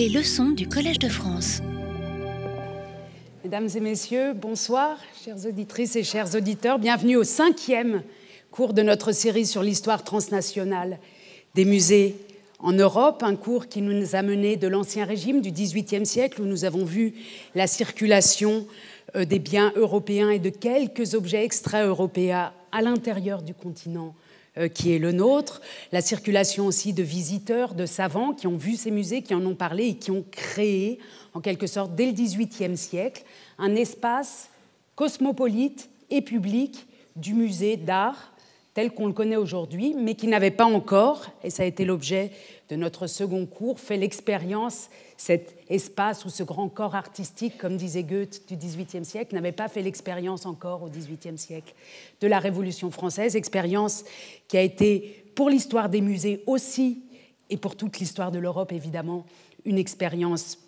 Les leçons du Collège de France. Mesdames et messieurs, bonsoir, chères auditrices et chers auditeurs. Bienvenue au cinquième cours de notre série sur l'histoire transnationale des musées en Europe, un cours qui nous a mené de l'Ancien Régime du XVIIIe siècle, où nous avons vu la circulation euh, des biens européens et de quelques objets extra-européens à l'intérieur du continent qui est le nôtre, la circulation aussi de visiteurs, de savants qui ont vu ces musées, qui en ont parlé et qui ont créé, en quelque sorte, dès le XVIIIe siècle, un espace cosmopolite et public du musée d'art tel qu'on le connaît aujourd'hui, mais qui n'avait pas encore, et ça a été l'objet de notre second cours, fait l'expérience, cet espace ou ce grand corps artistique, comme disait Goethe du XVIIIe siècle, n'avait pas fait l'expérience encore au XVIIIe siècle de la Révolution française, expérience qui a été pour l'histoire des musées aussi, et pour toute l'histoire de l'Europe évidemment, une expérience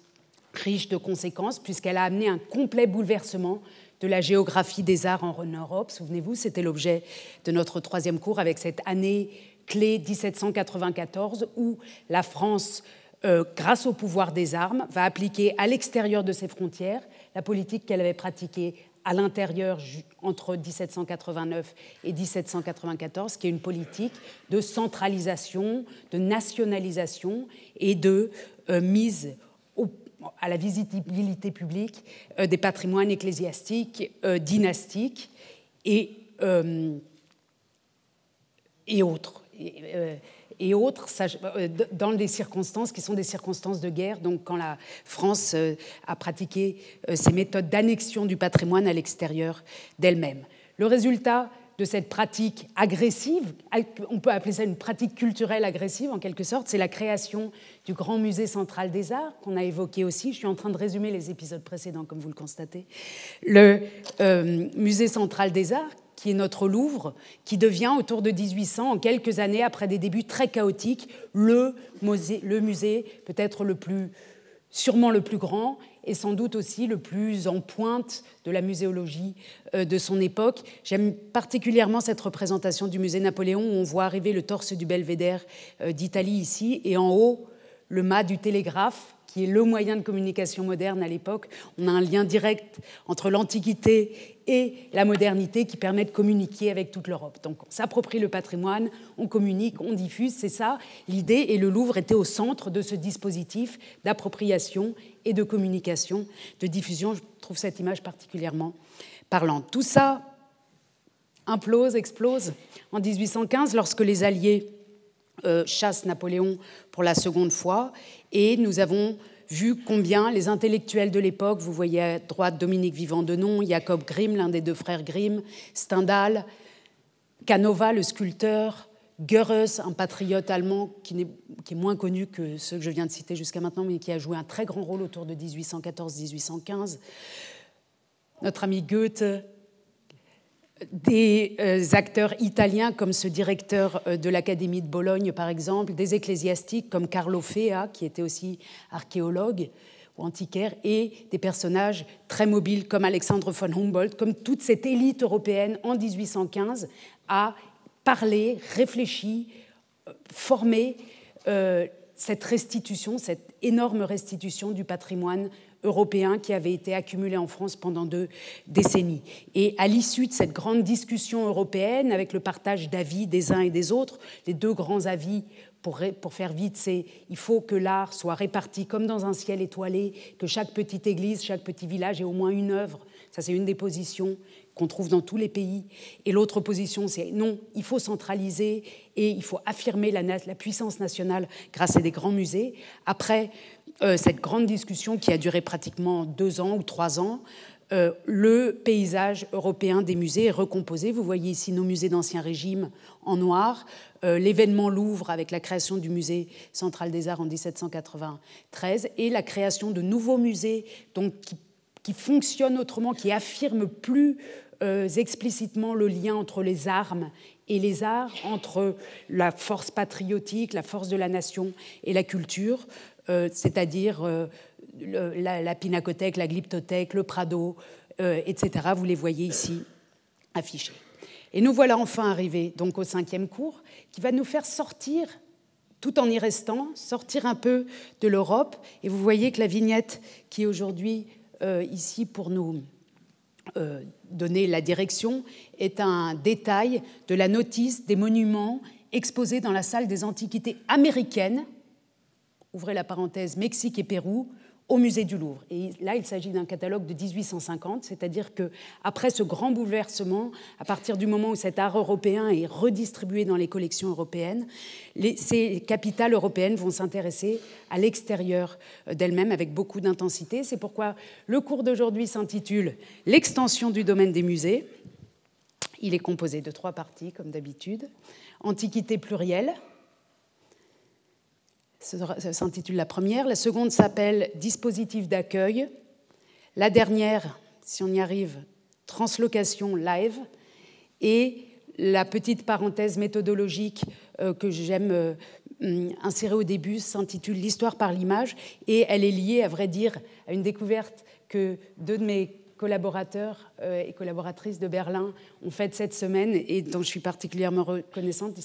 riche de conséquences, puisqu'elle a amené un complet bouleversement de la géographie des arts en Europe. Souvenez-vous, c'était l'objet de notre troisième cours avec cette année clé 1794 où la France, euh, grâce au pouvoir des armes, va appliquer à l'extérieur de ses frontières la politique qu'elle avait pratiquée à l'intérieur entre 1789 et 1794, qui est une politique de centralisation, de nationalisation et de euh, mise à la visibilité publique euh, des patrimoines ecclésiastiques, euh, dynastiques et, euh, et autres. Et, autres, dans des circonstances qui sont des circonstances de guerre, donc quand la France a pratiqué ces méthodes d'annexion du patrimoine à l'extérieur d'elle-même. Le résultat, de cette pratique agressive, on peut appeler ça une pratique culturelle agressive en quelque sorte, c'est la création du Grand Musée central des arts qu'on a évoqué aussi. Je suis en train de résumer les épisodes précédents, comme vous le constatez. Le euh, Musée central des arts, qui est notre Louvre, qui devient autour de 1800, en quelques années après des débuts très chaotiques, le musée, le musée peut-être le plus, sûrement le plus grand et sans doute aussi le plus en pointe de la muséologie euh, de son époque. J'aime particulièrement cette représentation du musée Napoléon où on voit arriver le torse du belvédère euh, d'Italie ici et en haut le mât du télégraphe qui est le moyen de communication moderne à l'époque. On a un lien direct entre l'Antiquité et la modernité qui permet de communiquer avec toute l'Europe. Donc on s'approprie le patrimoine, on communique, on diffuse, c'est ça l'idée, et le Louvre était au centre de ce dispositif d'appropriation et de communication, de diffusion. Je trouve cette image particulièrement parlante. Tout ça implose, explose en 1815 lorsque les Alliés euh, chassent Napoléon pour la seconde fois, et nous avons vu combien les intellectuels de l'époque, vous voyez à droite Dominique Vivant Denon, Jacob Grimm, l'un des deux frères Grimm, Stendhal, Canova, le sculpteur, Goeres, un patriote allemand qui est, moins connu que ceux que je viens de citer jusqu'à maintenant, mais qui a joué un très grand rôle autour de 1814-1815. Notre ami Goethe, des euh, acteurs italiens comme ce directeur euh, de l'Académie de Bologne, par exemple, des ecclésiastiques comme Carlo Fea, qui était aussi archéologue ou antiquaire, et des personnages très mobiles comme Alexandre von Humboldt, comme toute cette élite européenne en 1815 a parler, réfléchir, former euh, cette restitution, cette énorme restitution du patrimoine européen qui avait été accumulé en France pendant deux décennies. Et à l'issue de cette grande discussion européenne, avec le partage d'avis des uns et des autres, les deux grands avis pour, pour, faire vite, c'est il faut que l'art soit réparti comme dans un ciel étoilé, que chaque petite église, chaque petit village ait au moins une œuvre. Ça, c'est une des positions qu'on trouve dans tous les pays. Et l'autre position, c'est non, il faut centraliser et il faut affirmer la, la, puissance nationale grâce à des grands musées. Après euh, cette grande discussion qui a duré pratiquement deux ans ou trois ans, euh, le paysage européen des musées est recomposé. Vous voyez ici nos musées d'Ancien Régime en noir, euh, l'événement Louvre avec la création du musée central des arts en 1793 et la création de nouveaux musées donc, qui, fonctionnent autrement, qui affirment plus explicitement le lien entre les armes et les arts, entre la force patriotique, la force de la nation et la culture, euh, c'est-à-dire euh, la, pinacothèque, la glyptothèque, le Prado, etc. Vous les voyez ici affichés. Et nous voilà enfin arrivés donc au cinquième cours, qui va nous faire sortir tout en y restant, sortir un peu de l'Europe. Et vous voyez que la vignette qui est aujourd'hui euh, ici pour nous euh, donner la direction est un détail de la notice des monuments exposés dans la salle des antiquités américaines, ouvrez la parenthèse Mexique et Pérou, au musée du Louvre. Et là, il s'agit d'un catalogue de 1850, c'est-à-dire que après ce grand bouleversement, à partir du moment où cet art européen est redistribué dans les collections européennes, ces capitales européennes vont s'intéresser à l'extérieur d'elles-mêmes avec beaucoup d'intensité. C'est pourquoi le cours d'aujourd'hui s'intitule L'extension du domaine des musées. Il est composé de trois parties, comme d'habitude. Antiquité plurielle, s'intitule la première. La seconde s'appelle Dispositif d'accueil. La dernière, si on y arrive, Translocation live. Et la petite parenthèse méthodologique euh, que j'aime euh, insérer au début s'intitule L'histoire par l'image. Et elle est liée, à vrai dire, à une découverte que deux de mes collaborateurs euh, et collaboratrices de Berlin ont fait cette semaine et dont je suis particulièrement reconnaissante.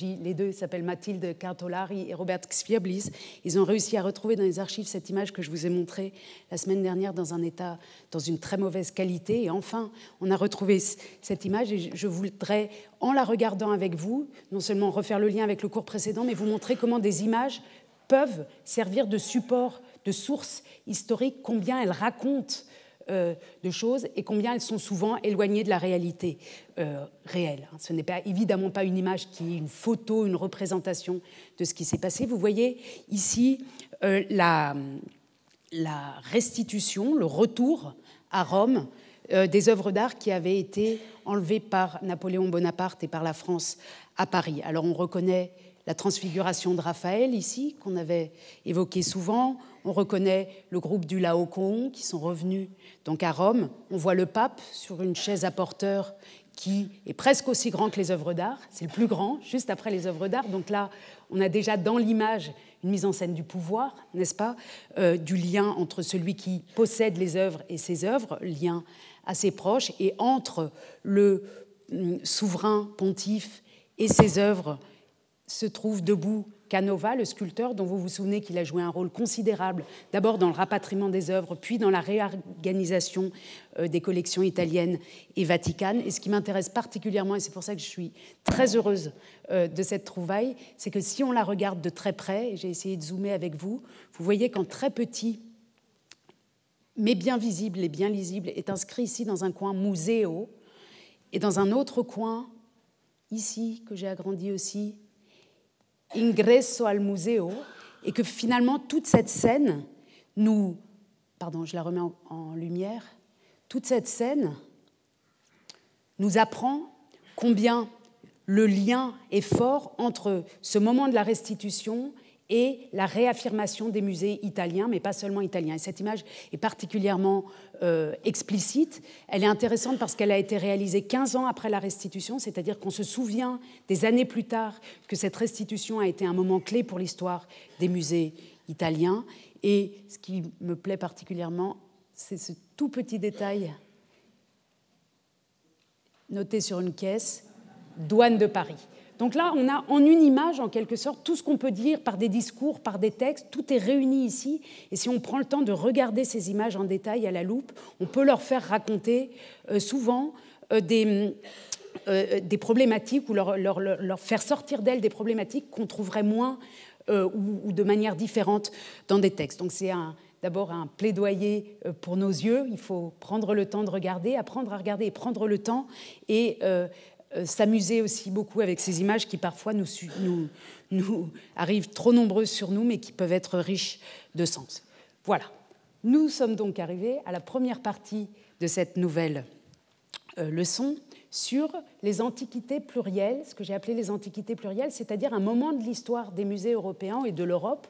Les deux s'appellent Mathilde Cartolari et Robert Xviablis. Ils ont réussi à retrouver dans les archives cette image que je vous ai montrée la semaine dernière dans un état, dans une très mauvaise qualité. Et enfin, on a retrouvé cette image et je voudrais, en la regardant avec vous, non seulement refaire le lien avec le cours précédent, mais vous montrer comment des images peuvent servir de support, de source historique, combien elles racontent euh, de choses et combien elles sont souvent éloignées de la réalité euh, réelle. Ce n'est pas, évidemment pas une image qui est une photo, une représentation de ce qui s'est passé. Vous voyez ici euh, la, la, restitution, le retour à Rome des œuvres d'art qui avaient été enlevées par Napoléon Bonaparte et par la France à Paris. Alors on reconnaît la transfiguration de Raphaël ici, qu'on avait évoqué souvent. On reconnaît le groupe du Laocoon qui sont revenus donc à Rome. On voit le pape sur une chaise à porteur qui est presque aussi grand que les œuvres d'art. C'est le plus grand, juste après les œuvres d'art. Donc là, on a déjà dans l'image une mise en scène du pouvoir, n'est-ce pas, euh, du lien entre celui qui possède les œuvres et ses œuvres, lien assez proche, et entre le hum, souverain pontife et ses œuvres se trouve debout Canova, le sculpteur dont vous vous souvenez qu'il a joué un rôle considérable, d'abord dans le rapatriement des œuvres, puis dans la réorganisation euh, des collections italiennes et vaticanes. Et ce qui m'intéresse particulièrement, et c'est pour ça que je suis très heureuse euh, de cette trouvaille, c'est que si on la regarde de très près, et j'ai essayé de zoomer avec vous, vous voyez qu'en très petit, mais bien visible et bien lisible, est inscrit ici dans un coin Museo, et dans un autre coin, ici, que j'ai agrandi aussi, ingresso al museo, et que finalement toute cette scène nous, pardon, je la remets en, lumière, toute cette scène nous apprend combien le lien est fort entre ce moment de la restitution et la réaffirmation des musées italiens, mais pas seulement italiens. Et cette image est particulièrement euh, explicite. Elle est intéressante parce qu'elle a été réalisée 15 ans après la restitution, c'est-à-dire qu'on se souvient des années plus tard que cette restitution a été un moment clé pour l'histoire des musées italiens. Et ce qui me plaît particulièrement, c'est ce tout petit détail noté sur une caisse, douane de Paris. Donc là, on a en une image, en quelque sorte, tout ce qu'on peut dire par des discours, par des textes, tout est réuni ici. Et si on prend le temps de regarder ces images en détail à la loupe, on peut leur faire raconter euh, souvent euh, des, euh, des, problématiques ou leur, faire sortir d'elles des problématiques qu'on trouverait moins ou, de manière différente dans des textes. Donc c'est d'abord un plaidoyer pour nos yeux. Il faut prendre le temps de regarder, apprendre à regarder et prendre le temps et s'amuser aussi beaucoup avec ces images qui parfois nous, arrivent trop nombreuses sur nous, mais qui peuvent être riches de sens. Voilà. Nous sommes donc arrivés à la première partie de cette nouvelle euh, leçon sur les antiquités plurielles, ce que j'ai appelé les antiquités plurielles, c'est-à-dire un moment de l'histoire des musées européens et de l'Europe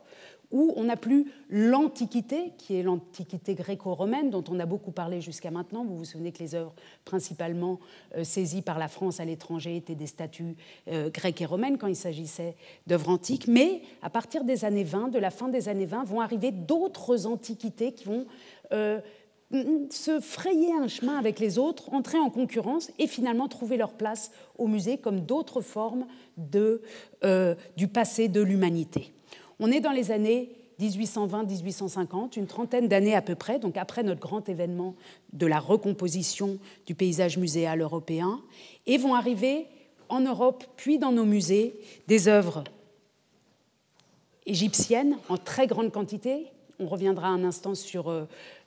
où on n'a plus l'Antiquité, qui est l'Antiquité gréco-romaine, dont on a beaucoup parlé jusqu'à maintenant. Vous vous souvenez que les œuvres principalement euh, saisies par la France à l'étranger étaient des statues euh, grecques et romaines quand il s'agissait d'œuvres antiques. Mais à partir des années 20, de la fin des années 20, vont arriver d'autres antiquités qui vont euh, se frayer un chemin avec les autres, entrer en concurrence et finalement trouver leur place au musée comme d'autres formes du passé de l'humanité. On est dans les années 1820-1850, une trentaine d'années à peu près, donc après notre grand événement de la recomposition du paysage muséal européen, et vont arriver en Europe, puis dans nos musées, des œuvres égyptiennes en très grande quantité. On reviendra un instant sur euh,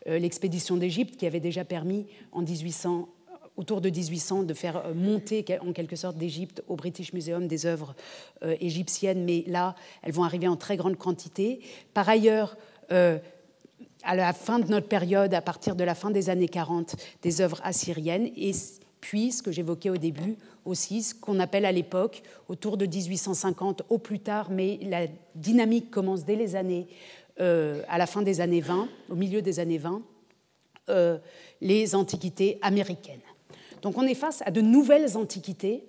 euh, l'expédition d'Égypte qui avait déjà permis en 1800 autour de 1800 de faire euh, monter en quelque sorte d'Égypte au British Museum des œuvres égyptiennes, mais là, elles vont arriver en très grande quantité. Par ailleurs, à la fin de notre période, à partir de la fin des années 40, des œuvres assyriennes, et puis, ce que j'évoquais au début aussi, ce qu'on appelle à l'époque, autour de 1850 au plus tard, mais la dynamique commence dès les années, euh, à la fin des années 20, au milieu des années 20, euh, les antiquités américaines. Donc on est face à de nouvelles antiquités,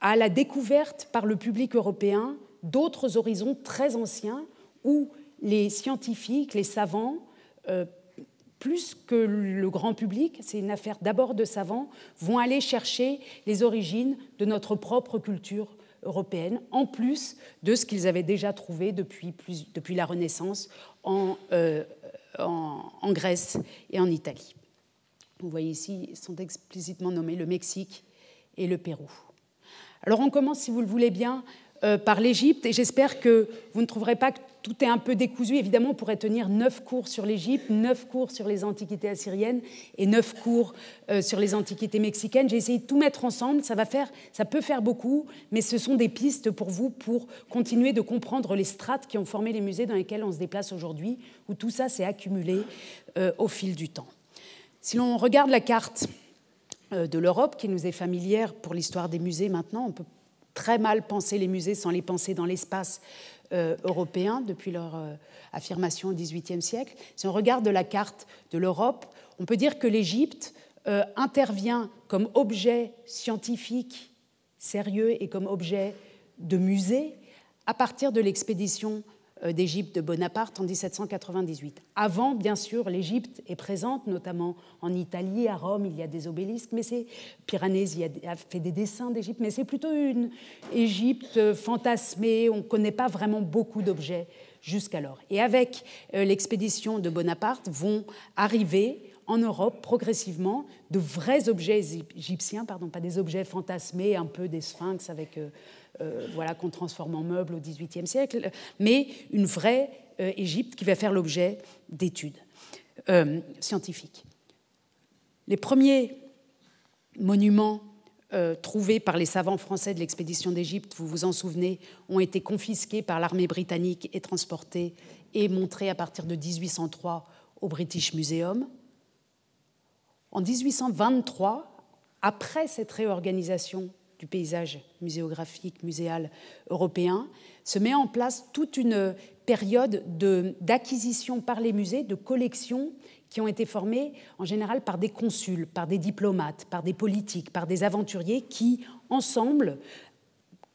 à la découverte par le public européen d'autres horizons très anciens où les scientifiques, les savants, euh, plus que le grand public, c'est une affaire d'abord de savants, vont aller chercher les origines de notre propre culture européenne, en plus de ce qu'ils avaient déjà trouvé depuis, la Renaissance en, euh, en, Grèce et en Italie. Vous voyez ici, sont explicitement nommés le Mexique et le Pérou. Alors on commence, si vous le voulez bien, euh, par l'Égypte et j'espère que vous ne trouverez pas que tout est un peu décousu. Évidemment, on pourrait tenir neuf cours sur l'Égypte, neuf cours sur les antiquités assyriennes et neuf cours euh, sur les antiquités mexicaines. J'ai essayé de tout mettre ensemble. Ça, va faire, ça peut faire beaucoup, mais ce sont des pistes pour vous pour continuer de comprendre les strates qui ont formé les musées dans lesquels on se déplace aujourd'hui, où tout ça s'est accumulé euh, au fil du temps. Si l'on regarde la carte de l'Europe, qui nous est familière pour l'histoire des musées maintenant, on peut très mal penser les musées sans les penser dans l'espace euh, européen depuis leur euh, affirmation au XVIIIe siècle. Si on regarde la carte de l'Europe, on peut dire que l'Égypte euh, intervient comme objet scientifique sérieux et comme objet de musée à partir de l'expédition euh, d'Égypte de Bonaparte en 1798. Avant, bien sûr, l'Égypte est présente, notamment en Italie, à Rome, il y a des obélisques, mais c'est Piranèse a fait des dessins d'Égypte, mais c'est plutôt une Égypte fantasmée. On ne connaît pas vraiment beaucoup d'objets jusqu'alors. Et avec euh, l'expédition de Bonaparte vont arriver en Europe progressivement de vrais objets égyptiens, pardon, pas des objets fantasmés, un peu des sphinx avec euh, euh, voilà, qu'on transforme en meubles au XVIIIe siècle, mais une vraie euh, Égypte qui va faire l'objet d'études euh, scientifiques. Les premiers monuments trouvés par les savants français de l'expédition d'Égypte, vous vous en souvenez, ont été confisqués par l'armée britannique et transportés et montrés à partir de 1803 au British Museum. En 1823, après cette réorganisation du paysage muséographique, muséal européen, se met en place toute une période d'acquisition par les musées de collections qui ont été formées en général par des consuls, par des diplomates, par des politiques, par des aventuriers qui, ensemble,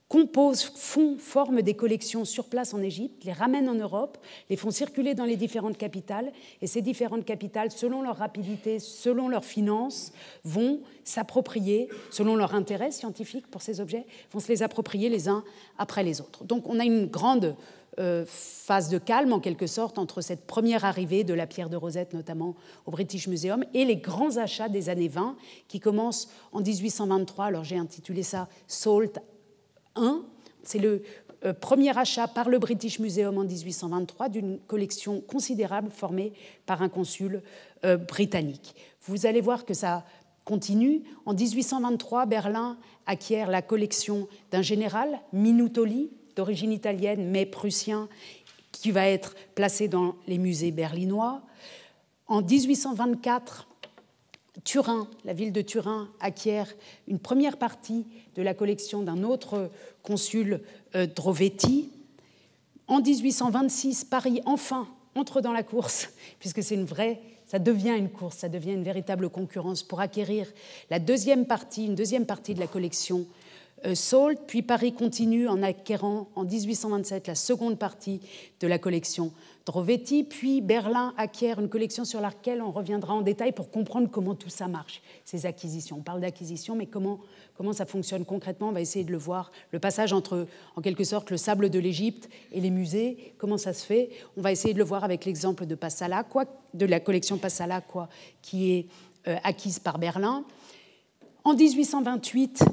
composent, font, forment des collections sur place en Égypte, les ramènent en Europe, les font circuler dans les différentes capitales, et ces différentes capitales, selon leur rapidité, selon leurs finances, vont s'approprier, selon leur intérêt scientifique pour ces objets, vont se les approprier les uns après les autres. Donc on a une grande euh, phase de calme, en quelque sorte, entre cette première arrivée de la pierre de Rosette, notamment au British Museum, et les grands achats des années 20, qui commencent en 1823. Alors j'ai intitulé ça Salt c'est le euh, premier achat par le British Museum en 1823 d'une collection considérable formée par un consul euh, britannique. Vous allez voir que ça continue. En 1823, Berlin acquiert la collection d'un général, Minutoli, d'origine italienne mais prussien, qui va être placé dans les musées berlinois. En 1824, Turin, la ville de Turin, acquiert une première partie de la collection d'un autre consul, euh, Drovetti. En 1826, Paris, enfin, entre dans la course, puisque c'est une vraie, ça devient une course, ça devient une véritable concurrence pour acquérir la deuxième partie, une deuxième partie de la collection euh, Salt, puis Paris continue en acquérant en 1827 la seconde partie de la collection Drovetti, puis Berlin acquiert une collection sur laquelle on reviendra en détail pour comprendre comment tout ça marche, ces acquisitions. On parle d'acquisition, mais comment, ça fonctionne concrètement, on va essayer de le voir. Le passage entre, en quelque sorte, le sable de l'Égypte et les musées, comment ça se fait, on va essayer de le voir avec l'exemple de Passala, de la collection Passala, quoi, qui est euh, acquise par Berlin. En 1828,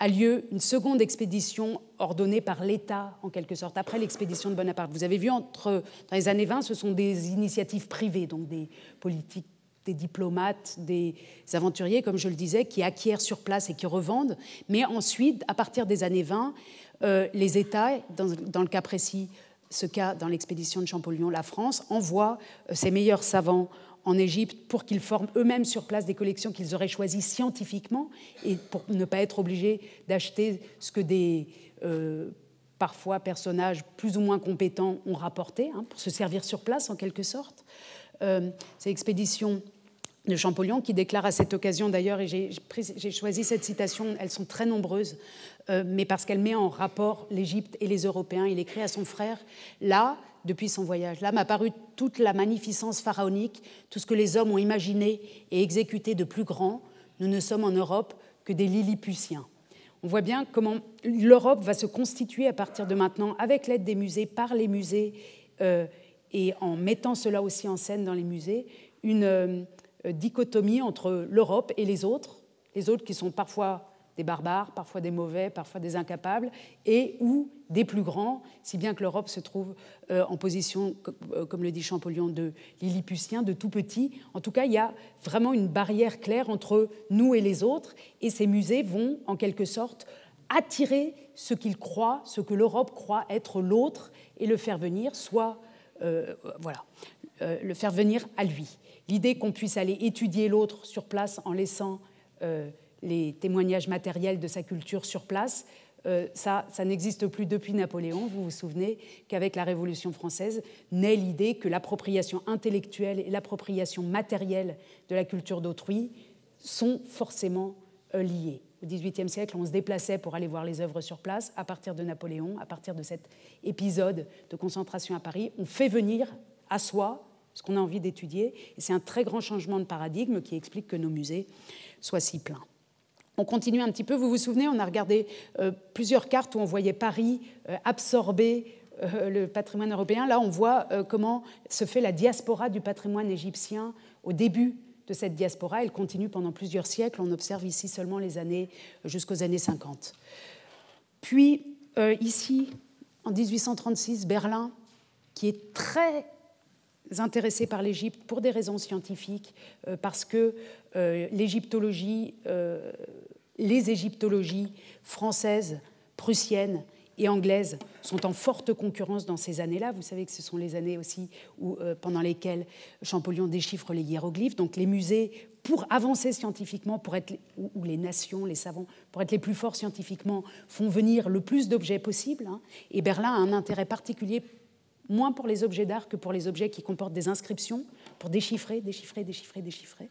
a lieu une seconde expédition ordonnée par l'État, en quelque sorte, après l'expédition de Bonaparte. Vous avez vu, entre, dans les années 20, ce sont des initiatives privées, donc des politiques, des diplomates, des aventuriers, comme je le disais, qui acquièrent sur place et qui revendent. Mais ensuite, à partir des années 20, euh, les États, dans, dans, le cas précis, ce cas dans l'expédition de Champollion, la France, envoient euh, ses meilleurs savants en Égypte pour qu'ils forment eux-mêmes sur place des collections qu'ils auraient choisies scientifiquement et pour ne pas être obligés d'acheter ce que des parfois personnages plus ou moins compétents ont rapporté, hein, pour se servir sur place en quelque sorte. Euh, ces expéditions de Champollion qui déclare à cette occasion d'ailleurs, et j'ai choisi cette citation, elles sont très nombreuses, euh, mais parce qu'elle met en rapport l'Égypte et les Européens. Il écrit à son frère, là, depuis son voyage. Là m'a paru toute la magnificence pharaonique, tout ce que les hommes ont imaginé et exécuté de plus grand. Nous ne sommes en Europe que des Lilliputiens. On voit bien comment l'Europe va se constituer à partir de maintenant, avec l'aide des musées, par les musées, euh, et en mettant cela aussi en scène dans les musées, une euh, dichotomie entre l'Europe et les autres, les autres qui sont parfois des barbares, parfois des mauvais, parfois des incapables, et ou des plus grands, si bien que l'Europe se trouve euh, en position, euh, comme le dit Champollion, de Lilliputien, de tout petit. En tout cas, il y a vraiment une barrière claire entre nous et les autres, et ces musées vont, en quelque sorte, attirer ce qu'ils croient, ce que l'Europe croit être l'autre, et le faire venir, soit, euh, voilà, le faire venir à lui. L'idée qu'on puisse aller étudier l'autre sur place en laissant les témoignages matériels de sa culture sur place. Euh, ça, n'existe plus depuis Napoléon. Vous vous souvenez qu'avec la Révolution française naît l'idée que l'appropriation intellectuelle et l'appropriation matérielle de la culture d'autrui sont forcément euh, liées. Au XVIIIe siècle, on se déplaçait pour aller voir les œuvres sur place. À partir de Napoléon, à partir de cet épisode de concentration à Paris, on fait venir à soi ce qu'on a envie d'étudier. C'est un très grand changement de paradigme qui explique que nos musées soient si pleins. On continue un petit peu. Vous vous souvenez, on a regardé euh, plusieurs cartes où on voyait Paris euh, absorber euh, le patrimoine européen. Là, on voit comment se fait la diaspora du patrimoine égyptien au début de cette diaspora. Elle continue pendant plusieurs siècles. On observe ici seulement les années jusqu'aux années 50. Puis, ici, en 1836, Berlin, qui est très intéressé par l'Égypte pour des raisons scientifiques, parce que l'égyptologie les égyptologies françaises, prussiennes et anglaises sont en forte concurrence dans ces années-là. Vous savez que ce sont les années aussi où, euh, pendant lesquelles Champollion déchiffre les hiéroglyphes. Donc les musées, pour avancer scientifiquement, pour être, ou, les nations, les savants, pour être les plus forts scientifiquement, font venir le plus d'objets possible. Hein. Et Berlin a un intérêt particulier, moins pour les objets d'art que pour les objets qui comportent des inscriptions, pour déchiffrer, déchiffrer, déchiffrer, déchiffrer.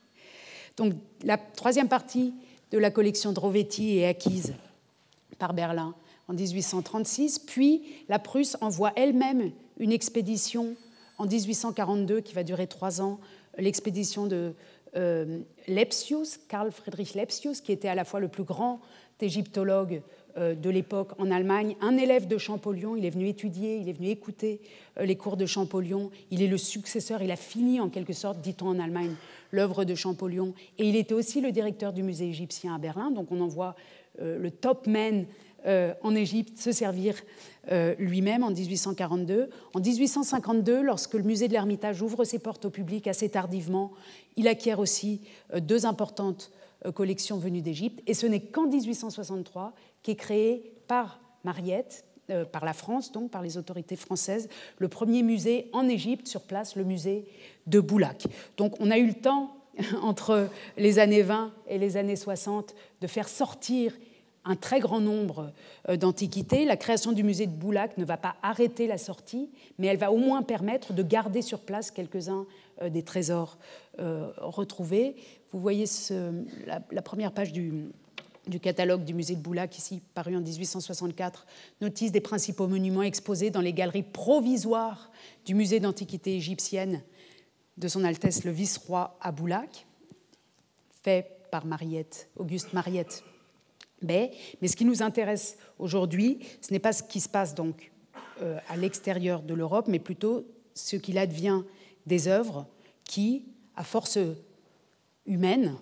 Donc la troisième partie de la collection Drovetti est acquise par Berlin en 1836, puis la Prusse envoie elle-même une expédition en 1842 qui va durer trois ans, l'expédition de euh, Lepsius, Karl Friedrich Lepsius, qui était à la fois le plus grand égyptologue de l'époque en Allemagne, un élève de Champollion, il est venu étudier, il est venu écouter euh, les cours de Champollion, il est le successeur, il a fini en quelque sorte, dit-on en Allemagne, l'œuvre de Champollion. Et il était aussi le directeur du musée égyptien à Berlin, donc on envoie euh, le top man euh, en Égypte se servir euh, lui-même en 1842. En 1852, lorsque le musée de l'Ermitage ouvre ses portes au public assez tardivement, il acquiert aussi deux importantes collections venues d'Égypte. Et ce n'est qu'en 1863 qu'est créé par Mariette, par la France, donc par les autorités françaises, le premier musée en Égypte sur place, le musée de Boulac. Donc on a eu le temps, entre les années 20 et les années 60, de faire sortir un très grand nombre euh, d'antiquités. La création du musée de Boulac ne va pas arrêter la sortie, mais elle va au moins permettre de garder sur place quelques-uns euh, des trésors euh, retrouvés. Vous voyez la, première page du, catalogue du musée de Boulac, ici paru en 1864, notice des principaux monuments exposés dans les galeries provisoires du musée d'antiquité égyptienne de son Altesse le Vice-Roi à Boulac, fait par Mariette, Auguste Mariette. Mais, mais ce qui nous intéresse aujourd'hui, ce n'est pas ce qui se passe donc euh, à l'extérieur de l'Europe, mais plutôt ce qu'il advient des œuvres qui, à force humaine,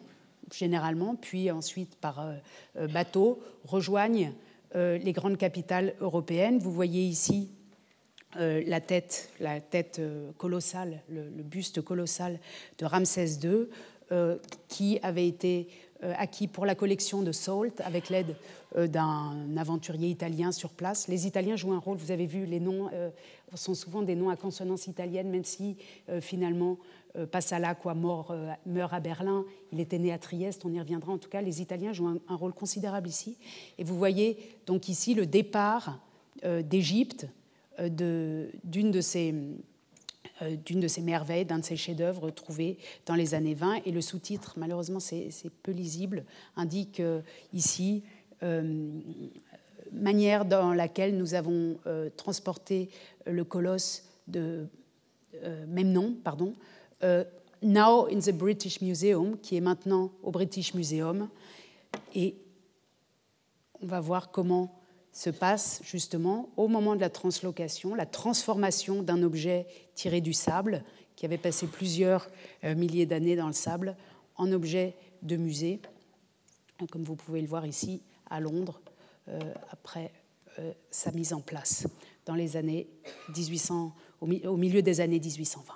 généralement, puis ensuite par euh, euh, bateau, rejoignent les grandes capitales européennes. Vous voyez ici la tête, colossale, le, buste colossal de Ramsès II, qui avait été euh, acquis pour la collection de Salt avec l'aide euh, d'un aventurier italien sur place. Les Italiens jouent un rôle, vous avez vu, les noms euh, sont souvent des noms à consonance italienne, même si finalement Passala quoi, mort, meurt à Berlin, il était né à Trieste, on y reviendra. En tout cas, les Italiens jouent un, rôle considérable ici. Et vous voyez donc ici le départ d'Égypte d'une de ces euh, d'une de ces merveilles, d'un de ces chefs-d'œuvre trouvés dans les années 20. Et le sous-titre, malheureusement, c'est peu lisible, indique euh, ici euh, manière dans laquelle nous avons transporté le colosse de même nom, pardon, Now in the British Museum, qui est maintenant au British Museum. Et on va voir comment se passe justement au moment de la translocation, la transformation d'un objet tiré du sable, qui avait passé plusieurs euh, milliers d'années dans le sable, en objet de musée, comme vous pouvez le voir ici à Londres, euh, après euh, sa mise en place dans les années 1800, au milieu des années 1820.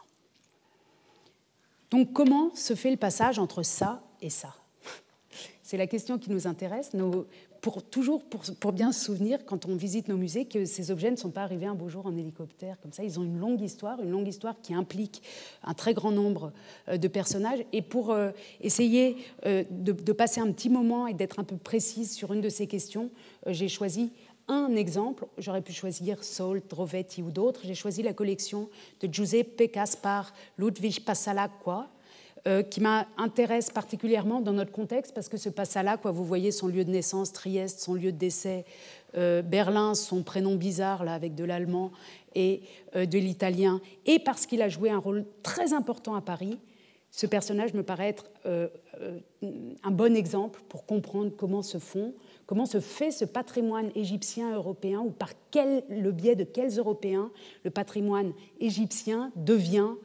Donc comment se fait le passage entre ça et ça? C'est la question qui nous intéresse. Pour, toujours pour, bien se souvenir, quand on visite nos musées, que ces objets ne sont pas arrivés un beau jour en hélicoptère comme ça. Ils ont une longue histoire, une longue histoire qui implique un très grand nombre euh, de personnages. Et pour euh, essayer euh, de, passer un petit moment et d'être un peu précise sur une de ces questions, j'ai choisi un exemple. J'aurais pu choisir Saul, Drovetti ou d'autres. J'ai choisi la collection de Giuseppe Caspar Ludwig Passalacqua, euh, qui m'intéresse particulièrement dans notre contexte parce que ce passe-là, quoi, vous voyez son lieu de naissance, Trieste, son lieu de décès, euh, Berlin, son prénom bizarre là avec de l'allemand et euh, de l'italien, et parce qu'il a joué un rôle très important à Paris, ce personnage me paraît être un bon exemple pour comprendre comment se font, comment se fait ce patrimoine égyptien européen, ou par quel, le biais de quels Européens le patrimoine égyptien devient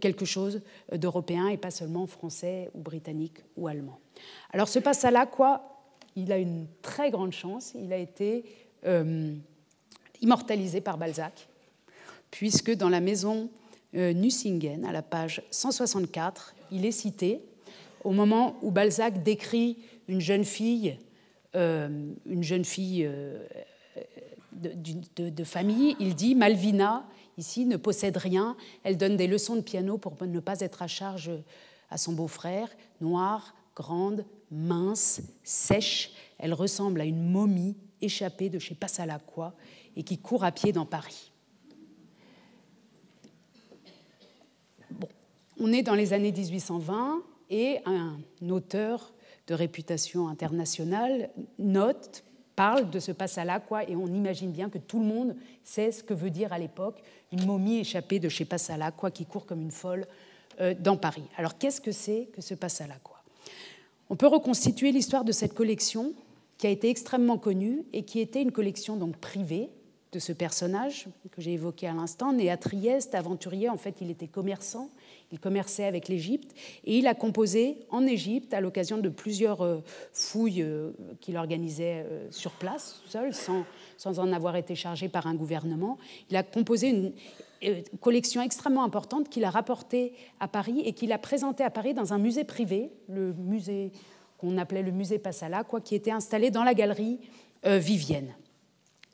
quelque chose d'européen et pas seulement français ou britannique ou allemand. Alors ce passe-là, quoi, il a une très grande chance, il a été euh, immortalisé par Balzac, puisque dans la maison euh, Nucingen, à la page 164, il est cité au moment où Balzac décrit une jeune fille, euh, une jeune fille de, famille, il dit Malvina ici, ne possède rien. Elle donne des leçons de piano pour ne pas être à charge à son beau-frère. Noire, grande, mince, sèche, elle ressemble à une momie échappée de chez quoi et qui court à pied dans Paris. Bon, on est dans les années 1820 et un auteur de réputation internationale note parle de ce passe-là, quoi, et on imagine bien que tout le monde sait ce que veut dire à l'époque une momie échappée de chez Passala, quoi, qui court comme une folle euh, dans Paris. Alors qu'est-ce que c'est que ce Passala, quoi? On peut reconstituer l'histoire de cette collection qui a été extrêmement connue et qui était une collection donc privée de ce personnage que j'ai évoqué à l'instant, né à Trieste, aventurier, en fait il était commerçant, il commerçait avec l'Égypte et il a composé en Égypte à l'occasion de plusieurs euh, fouilles euh, qu'il organisait euh, sur place, seul, sans, en avoir été chargé par un gouvernement. Il a composé une collection extrêmement importante qu'il a rapportée à Paris et qu'il a présentée à Paris dans un musée privé, le musée qu'on appelait le musée Passala, quoi, qui était installé dans la galerie Vivienne.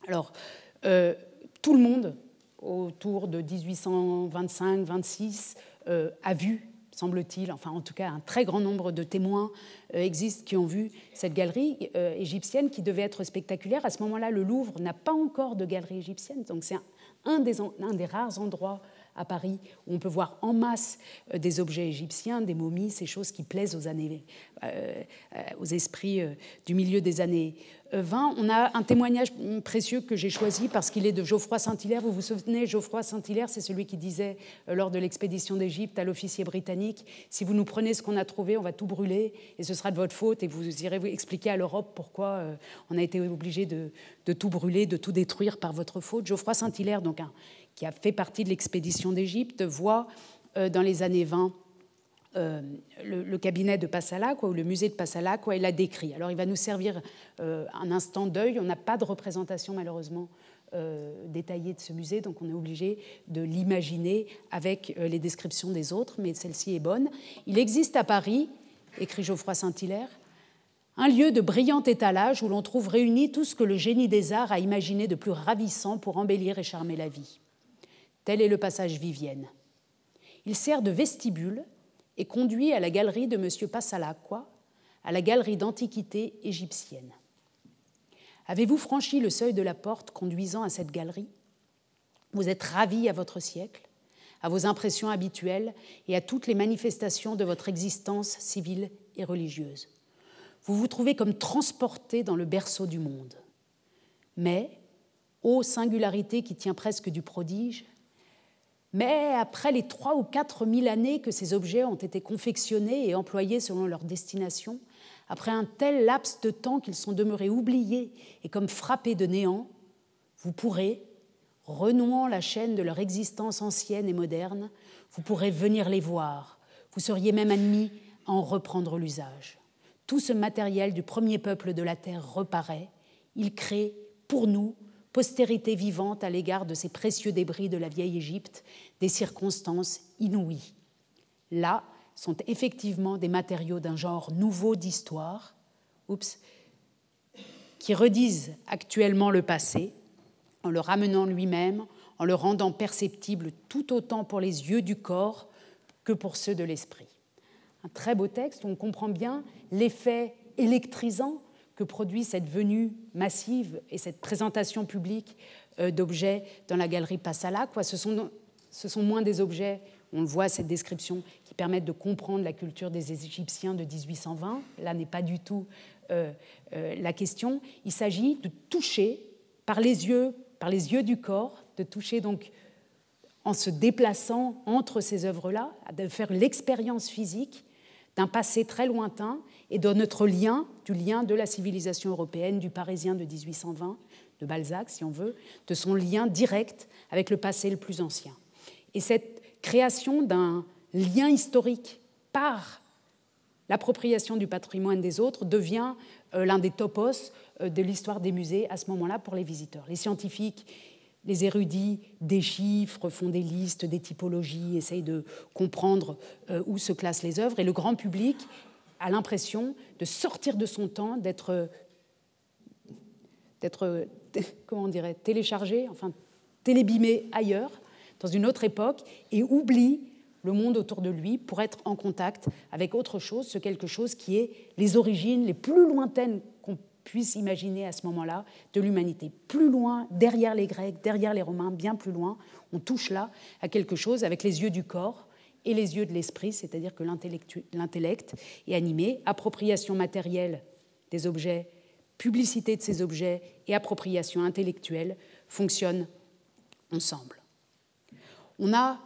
Alors, tout le monde, autour de 1825-26, euh, a vu, semble-t-il, enfin en tout cas un très grand nombre de témoins euh, existent qui ont vu cette galerie euh, égyptienne qui devait être spectaculaire. À ce moment-là, le Louvre n'a pas encore de galerie égyptienne, donc c'est un, des, un des rares endroits à Paris, où on peut voir en masse euh, des objets égyptiens, des momies, ces choses qui plaisent aux, années, euh, aux esprits du milieu des années 20. On a un témoignage précieux que j'ai choisi parce qu'il est de Geoffroy Saint-Hilaire. Vous vous souvenez, Geoffroy Saint-Hilaire, c'est celui qui disait lors de l'expédition d'Égypte à l'officier britannique Si vous nous prenez ce qu'on a trouvé, on va tout brûler et ce sera de votre faute et vous irez vous expliquer à l'Europe pourquoi on a été obligé de, de, tout brûler, de tout détruire par votre faute. Geoffroy Saint-Hilaire, donc un qui a fait partie de l'expédition d'Égypte, voit euh, dans les années 20 euh, le, cabinet de Passala, quoi, ou le musée de Passala, quoi, il l'a décrit. Alors il va nous servir euh, un instant d'œil. On n'a pas de représentation malheureusement détaillée de ce musée, donc on est obligé de l'imaginer avec les descriptions des autres, mais celle-ci est bonne. Il existe à Paris, écrit Geoffroy Saint-Hilaire, un lieu de brillant étalage où l'on trouve réuni tout ce que le génie des arts a imaginé de plus ravissant pour embellir et charmer la vie. Tel est le passage Vivienne. Il sert de vestibule et conduit à la galerie de M. Passalacqua, à la galerie d'antiquité égyptienne. Avez-vous franchi le seuil de la porte conduisant à cette galerie? Vous êtes ravi à votre siècle, à vos impressions habituelles et à toutes les manifestations de votre existence civile et religieuse. Vous vous trouvez comme transporté dans le berceau du monde. Mais, ô singularité qui tient presque du prodige, mais après les trois ou quatre mille années que ces objets ont été confectionnés et employés selon leur destination, après un tel laps de temps qu'ils sont demeurés oubliés et comme frappés de néant, vous pourrez, renouant la chaîne de leur existence ancienne et moderne, vous pourrez venir les voir, vous seriez même admis à en reprendre l'usage. Tout ce matériel du premier peuple de la Terre reparaît, il crée pour nous postérité vivante à l'égard de ces précieux débris de la vieille Égypte, des circonstances inouïes. Là sont effectivement des matériaux d'un genre nouveau d'histoire, qui redisent actuellement le passé, en le ramenant lui-même, en le rendant perceptible tout autant pour les yeux du corps que pour ceux de l'esprit. Un très beau texte où on comprend bien l'effet électrisant que produit cette venue massive et cette présentation publique euh, d'objets dans la galerie Passala. Quoi. Ce, sont, moins des objets, on le voit, cette description, qui permettent de comprendre la culture des Égyptiens de 1820. Là n'est pas du tout euh, euh, la question. Il s'agit de toucher par les yeux, par les yeux du corps, de toucher donc en se déplaçant entre ces œuvres-là, de faire l'expérience physique d'un passé très lointain et de notre lien, du lien de la civilisation européenne, du Parisien de 1820, de Balzac si on veut, de son lien direct avec le passé le plus ancien. Et cette création d'un lien historique par l'appropriation du patrimoine des autres devient euh, l'un des topos euh, de l'histoire des musées à ce moment-là pour les visiteurs. Les scientifiques les érudits déchiffrent, font des listes, des typologies, essayent de comprendre euh, où se classent les œuvres, et le grand public a l'impression de sortir de son temps, d'être, d'être comment on dirait, téléchargé, enfin télébimé ailleurs, dans une autre époque, et oublie le monde autour de lui pour être en contact avec autre chose, ce quelque chose qui est les origines les plus lointaines qu'on puisse imaginer à ce moment-là de l'humanité. Plus loin, derrière les Grecs, derrière les Romains, bien plus loin, on touche là à quelque chose avec les yeux du corps et les yeux de l'esprit, c'est-à-dire que l'intellect est animé, appropriation matérielle des objets, publicité de ces objets et appropriation intellectuelle fonctionnent ensemble. On a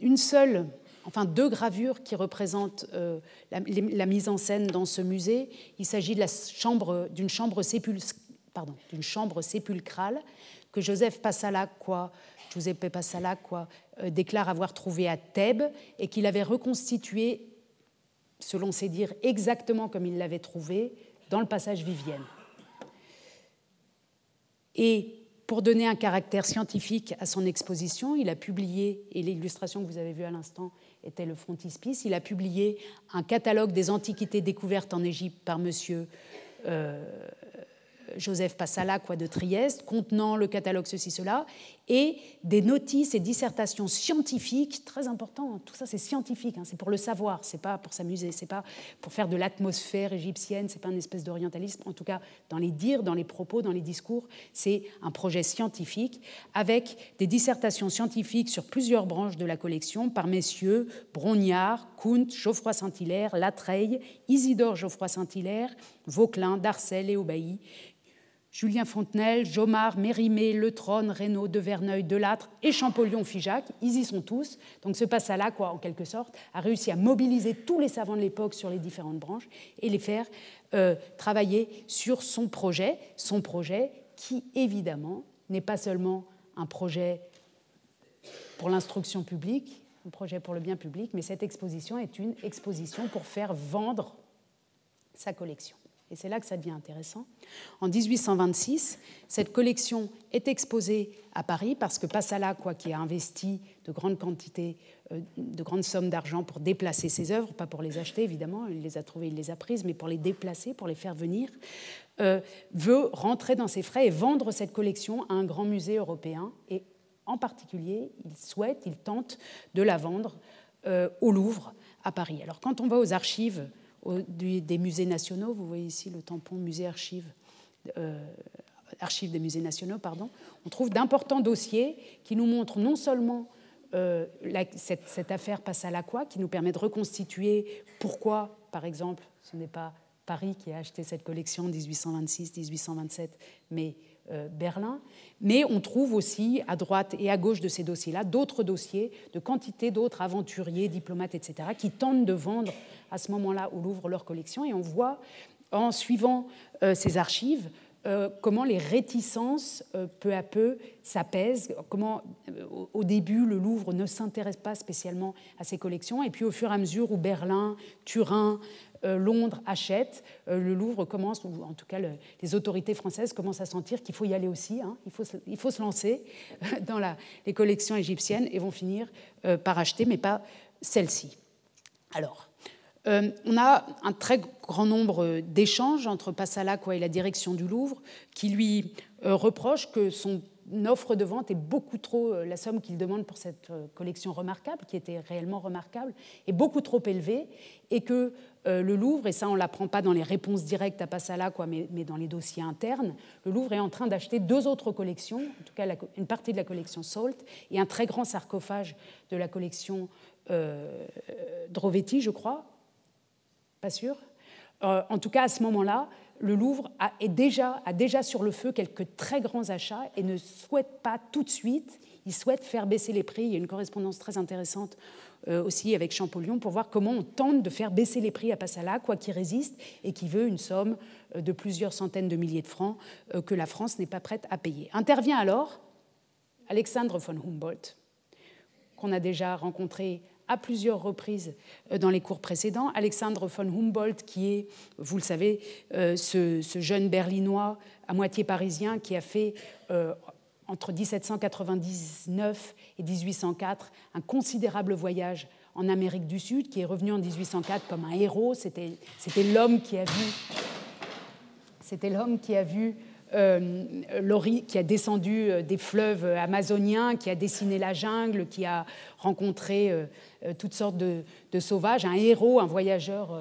une seule enfin deux gravures qui représentent euh, la, mise en scène dans ce musée. Il s'agit d'une chambre, chambre, sépulcrale que Joseph Passalacqua, Giuseppe Passalacqua déclare avoir trouvée à Thèbes et qu'il avait reconstituée, selon ses dires, exactement comme il l'avait trouvée dans le passage Vivienne. Et pour donner un caractère scientifique à son exposition, il a publié, et l'illustration que vous avez vue à l'instant était le frontispice. Il a publié un catalogue des antiquités découvertes en Égypte par monsieur euh, Joseph Passalacqua de Trieste, contenant le catalogue ceci, cela, et des notices et dissertations scientifiques, très important, tout ça c'est scientifique, hein, c'est pour le savoir, c'est pas pour s'amuser, c'est pas pour faire de l'atmosphère égyptienne, c'est pas une espèce d'orientalisme, en tout cas dans les dires, dans les propos, dans les discours, c'est un projet scientifique avec des dissertations scientifiques sur plusieurs branches de la collection par messieurs Brognard, Kunt, Geoffroy Saint-Hilaire, Latreille, Isidore Geoffroy Saint-Hilaire, Vauquelin, Darcel et Aubailly, Julien Fontenelle, Jomard, Mérimée, Le Trône, Reynaud, De Verneuil, Delattre et Champollion-Figeac, ils y sont tous. Donc ce passe-là, quoi, en quelque sorte, a réussi à mobiliser tous les savants de l'époque sur les différentes branches et les faire euh, travailler sur son projet, son projet qui, évidemment, n'est pas seulement un projet pour l'instruction publique, un projet pour le bien public, mais cette exposition est une exposition pour faire vendre sa collection. Et c'est là que ça devient intéressant. En 1826, cette collection est exposée à Paris parce que Passala, quoi, qui a investi de grandes quantités, euh, de grandes sommes d'argent pour déplacer ses œuvres, pas pour les acheter évidemment, il les a trouvées, il les a prises, mais pour les déplacer, pour les faire venir, euh, veut rentrer dans ses frais et vendre cette collection à un grand musée européen. Et en particulier, il souhaite, il tente de la vendre euh, au Louvre à Paris. Alors quand on va aux archives des musées nationaux. Vous voyez ici le tampon musée archives, euh, des musées nationaux. On trouve d'importants dossiers qui nous montrent non seulement euh, cette, affaire passe à la quoi, qui nous permet de reconstituer pourquoi, par exemple, ce n'est pas Paris qui a acheté cette collection en 1826-1827, mais Berlin. Mais on trouve aussi à droite et à gauche de ces dossiers-là d'autres dossiers de quantité d'autres aventuriers, diplomates, etc., qui tentent de vendre à ce moment-là au Louvre leur collection. Et on voit, en suivant euh, ces archives, euh, comment les réticences, peu à peu, s'apaisent, comment au début le Louvre ne s'intéresse pas spécialement à ces collections, et puis au fur et à mesure où Berlin, Turin, euh, Londres achète, euh, le Louvre commence, ou en tout cas les autorités françaises commencent à sentir qu'il faut y aller aussi, hein. il, faut, il, faut, se lancer dans les collections égyptiennes et vont finir euh, par acheter, mais pas celle-ci. Alors, on a un très grand nombre d'échanges entre Passalacqua et la direction du Louvre qui lui reprochent que son offre de vente est beaucoup trop, la somme qu'il demande pour cette collection remarquable, qui était réellement remarquable, est beaucoup trop élevée et que euh, le Louvre, et ça on ne l'apprend pas dans les réponses directes à Passala, quoi, mais, dans les dossiers internes, le Louvre est en train d'acheter deux autres collections, en tout cas une partie de la collection Salt et un très grand sarcophage de la collection euh, Drovetti, je crois, pas sûr. Euh, en tout cas, à ce moment-là, le Louvre a, déjà, sur le feu quelques très grands achats et ne souhaite pas tout de suite, il souhaite faire baisser les prix. Il y a une correspondance très intéressante euh, aussi avec Champollion pour voir comment on tente de faire baisser les prix à Passala, quoi qui résiste et qui veut une somme euh, de plusieurs centaines de milliers de francs euh, que la France n'est pas prête à payer. Intervient alors Alexandre von Humboldt, qu'on a déjà rencontré à plusieurs reprises dans les cours précédents. Alexandre von Humboldt, qui est, vous le savez, ce, jeune berlinois à moitié parisien qui a fait entre 1799 et 1804 un considérable voyage en Amérique du Sud, qui est revenu en 1804 comme un héros. C'était l'homme qui a vu, c'était l'homme qui a vu euh, qui a descendu euh, des fleuves amazoniens, qui a dessiné la jungle, qui a rencontré euh, toutes sortes de, sauvages, un héros, un voyageur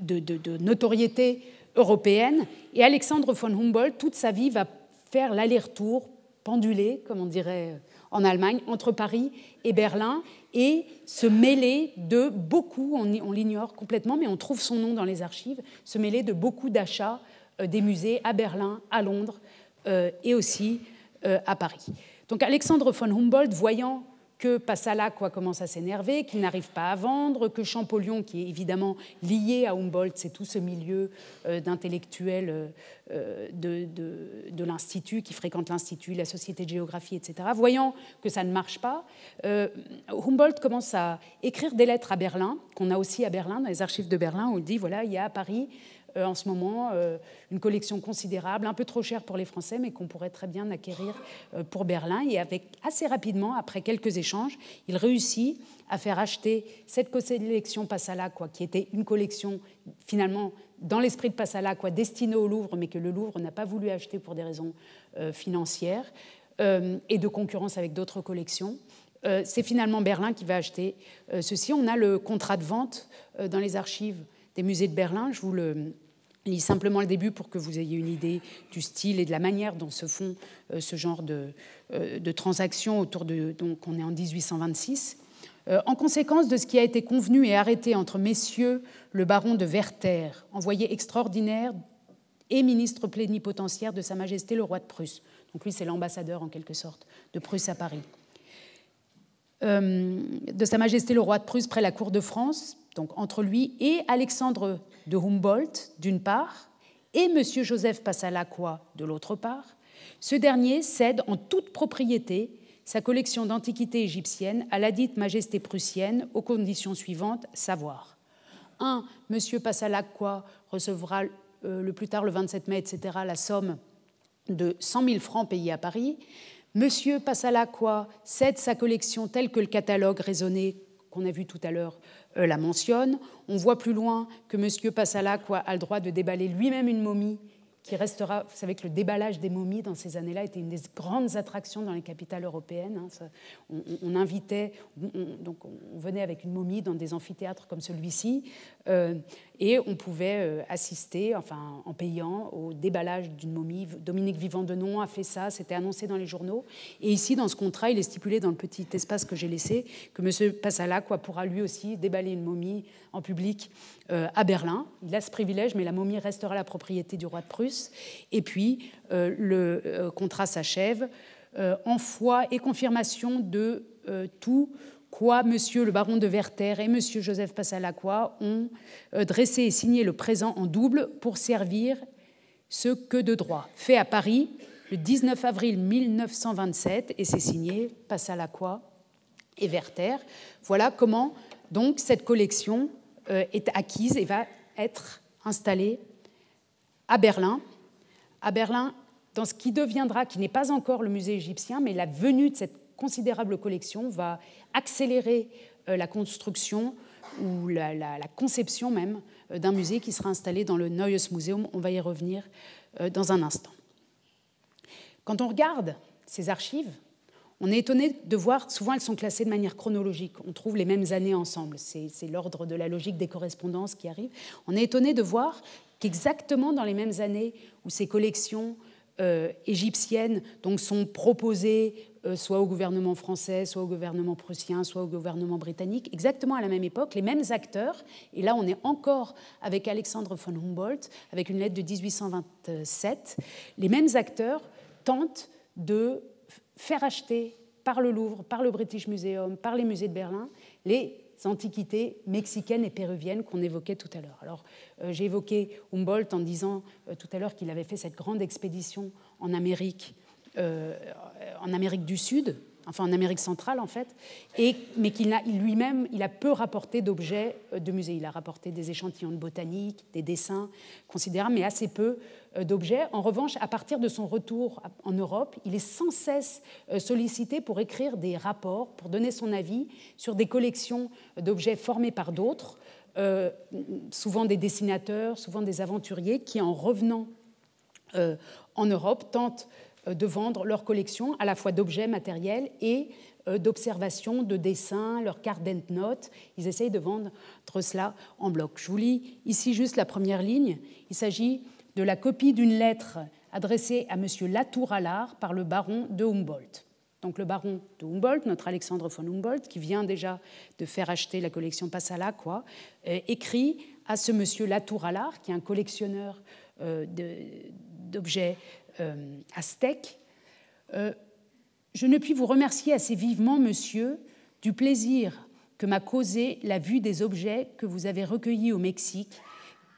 de, de, notoriété européenne. Et Alexandre von Humboldt, toute sa vie, va faire l'aller-retour, pendulé, comme on dirait en Allemagne, entre Paris et Berlin, et se mêler de beaucoup, on, l'ignore complètement, mais on trouve son nom dans les archives, se mêler de beaucoup d'achats euh, des musées à Berlin, à Londres euh, et aussi euh, à Paris. Donc Alexandre von Humboldt, voyant que Passala quoi, commence à s'énerver, qu'il n'arrive pas à vendre, que Champollion, qui est évidemment lié à Humboldt, c'est tout ce milieu euh, d'intellectuels euh, de, de, l'Institut, qui fréquente l'Institut, la Société de géographie, etc. Voyant que ça ne marche pas, euh, Humboldt commence à écrire des lettres à Berlin, qu'on a aussi à Berlin, dans les archives de Berlin, où il dit, voilà, il y a à Paris euh, en ce moment euh, une collection considérable, un peu trop chère pour les Français, mais qu'on pourrait très bien acquérir euh, pour Berlin. Et assez rapidement, après quelques échanges, il réussit à faire acheter cette collection Passala, quoi, qui était une collection finalement dans l'esprit de Passala, quoi, destinée au Louvre, mais que le Louvre n'a pas voulu acheter pour des raisons euh, financières euh, et de concurrence avec d'autres collections. Euh, c'est finalement Berlin qui va acheter ceci. On a le contrat de vente dans les archives des musées de Berlin. Je vous le lis simplement le début pour que vous ayez une idée du style et de la manière dont se font ce genre de, de transactions autour de. Donc, on est en 1826. En conséquence de ce qui a été convenu et arrêté entre messieurs le baron de Werther, envoyé extraordinaire et ministre plénipotentiaire de Sa Majesté le roi de Prusse. Donc lui, c'est l'ambassadeur en quelque sorte de Prusse à Paris. Euh, de Sa Majesté le roi de Prusse près la cour de France, donc entre lui et Alexandre de Humboldt d'une part, et M. Joseph Passalacqua de l'autre part, ce dernier cède en toute propriété sa collection d'antiquités égyptiennes à la dite Majesté prussienne aux conditions suivantes, savoir 1. M. Passalacqua recevra euh, le plus tard le 27 mai, etc., la somme de 100 000 francs payés à Paris. Monsieur Passalacqua cède sa collection telle que le catalogue raisonné qu'on a vu tout à l'heure euh, la mentionne. On voit plus loin que Monsieur Passalacqua a le droit de déballer lui-même une momie qui restera. Vous savez que le déballage des momies dans ces années-là était une des grandes attractions dans les capitales européennes. Hein. on, invitait, donc on venait avec une momie dans des amphithéâtres comme celui-ci, euh, et on pouvait euh, assister, enfin en payant, au déballage d'une momie. Dominique Vivant de Nom a fait ça, c'était annoncé dans les journaux. Et ici, dans ce contrat, il est stipulé dans le petit espace que j'ai laissé que M. Passala quoi, pourra lui aussi déballer une momie en public euh, à Berlin. Il a ce privilège, mais la momie restera la propriété du roi de Prusse. Et puis, le contrat s'achève en foi et confirmation de tout quoi Monsieur le baron de Werther et Monsieur Joseph Passalacqua ont euh, dressé et signé le présent en double pour servir ce que de droit? Fait à Paris le 19 avril 1927 et c'est signé Passalacqua et Werther. Voilà comment donc cette collection euh, est acquise et va être installée à Berlin. À Berlin, dans ce qui deviendra, qui n'est pas encore le musée égyptien, mais la venue de cette considérable collection va accélérer euh, la construction ou la, conception même euh, d'un musée qui sera installé dans le Neues Museum. On va y revenir euh, dans un instant. Quand on regarde ces archives, on est étonné de voir, souvent elles sont classées de manière chronologique, on trouve les mêmes années ensemble, c'est l'ordre de la logique des correspondances qui arrive. On est étonné de voir qu'exactement dans les mêmes années où ces collections égyptiennes donc, sont proposées soit au gouvernement français, soit au gouvernement prussien, soit au gouvernement britannique, exactement à la même époque, les mêmes acteurs, et là on est encore avec Alexandre von Humboldt, avec une lettre de 1827, les mêmes acteurs tentent de faire acheter par le Louvre, par le British Museum, par les musées de Berlin, les antiquités mexicaines et péruviennes qu'on évoquait tout à l'heure. Alors, euh, j'ai évoqué Humboldt en disant euh, tout à l'heure qu'il avait fait cette grande expédition en Amérique euh, en Amérique du Sud, enfin en Amérique centrale en fait, mais qu'il a lui-même, il a peu rapporté d'objets euh, de musée. Il a rapporté des échantillons de botanique, des dessins considérables, mais assez peu euh, d'objets. En revanche, à partir de son retour en Europe, il est sans cesse sollicité pour écrire des rapports, pour donner son avis sur des collections d'objets formés par d'autres, souvent des dessinateurs, souvent des aventuriers, qui en revenant en Europe tentent euh, de vendre leur collection à la fois d'objets matériels et euh, d'observations, de dessins, leurs cartes notes. Ils essayent de vendre cela en bloc. Je vous lis ici juste la première ligne. Il s'agit de la copie d'une lettre adressée à M. Latour Allard par le baron de Humboldt. Donc le baron de Humboldt, notre Alexandre von Humboldt, qui vient déjà de faire acheter la collection Passala, quoi, euh, écrit à ce monsieur Latour Allard, qui est un collectionneur d'objets euh, aztèque. Euh, je ne puis vous remercier assez vivement, monsieur, du plaisir que m'a causé la vue des objets que vous avez recueillis au Mexique,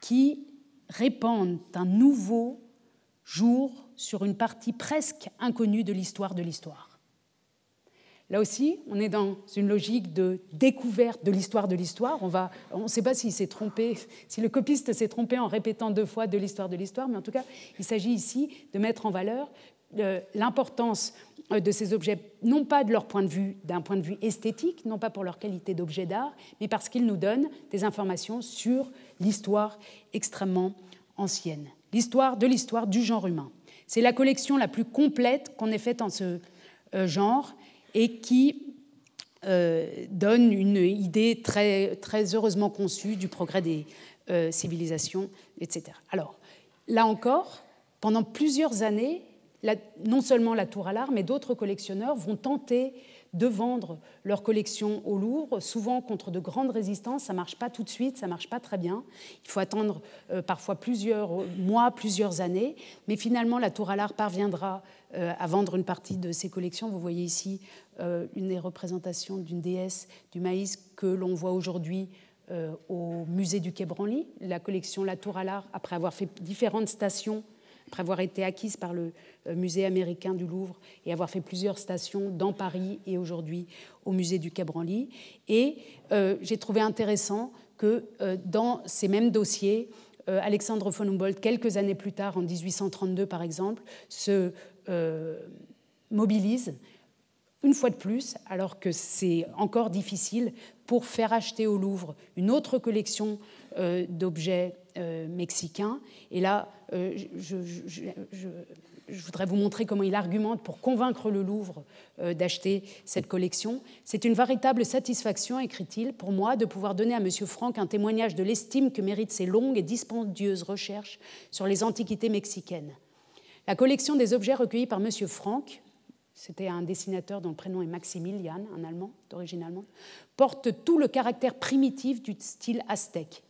qui répandent un nouveau jour sur une partie presque inconnue de l'histoire de l'histoire. Là aussi, on est dans une logique de découverte de l'histoire de l'histoire. On ne sait pas s'il s'est trompé, si le copiste s'est trompé en répétant deux fois de l'histoire de l'histoire, mais en tout cas, il s'agit ici de mettre en valeur euh, l'importance euh, de ces objets, non pas de leur point de vue, d'un point de vue esthétique, non pas pour leur qualité d'objet d'art, mais parce qu'ils nous donnent des informations sur l'histoire extrêmement ancienne, l'histoire de l'histoire du genre humain. C'est la collection la plus complète qu'on ait faite en ce euh, genre et qui euh, donne une idée très, heureusement conçue du progrès des civilisations, etc. Alors, là encore, pendant plusieurs années, non seulement la Tour à l'art, mais d'autres collectionneurs vont tenter de vendre leur collection au Louvre, souvent contre de grandes résistances. Ça marche pas tout de suite, ça marche pas très bien. Il faut attendre euh, parfois plusieurs mois, plusieurs années. Mais finalement, la Tour à l'art parviendra euh, à vendre une partie de ses collections. Vous voyez ici euh, une des représentations d'une déesse du maïs que l'on voit aujourd'hui au musée du Quai Branly. La collection La Tour à l'art, après avoir fait différentes stations après avoir été acquise par le euh, musée américain du Louvre et avoir fait plusieurs stations dans Paris et aujourd'hui au musée du Quai Branly. Et euh, j'ai trouvé intéressant que euh, dans ces mêmes dossiers, Alexandre von Humboldt, quelques années plus tard, en 1832 par exemple, se mobilise une fois de plus, alors que c'est encore difficile, pour faire acheter au Louvre une autre collection d'objets mexicains. Et là, euh, je, voudrais vous montrer comment il argumente pour convaincre le Louvre euh, d'acheter cette collection. C'est une véritable satisfaction, écrit-il, pour moi, de pouvoir donner à M. Franck un témoignage de l'estime que méritent ses longues et dispendieuses recherches sur les antiquités mexicaines. La collection des objets recueillis par M. Franck, c'était un dessinateur dont le prénom est Maximilian, un Allemand d'origine allemande, porte tout le caractère primitif du style aztèque.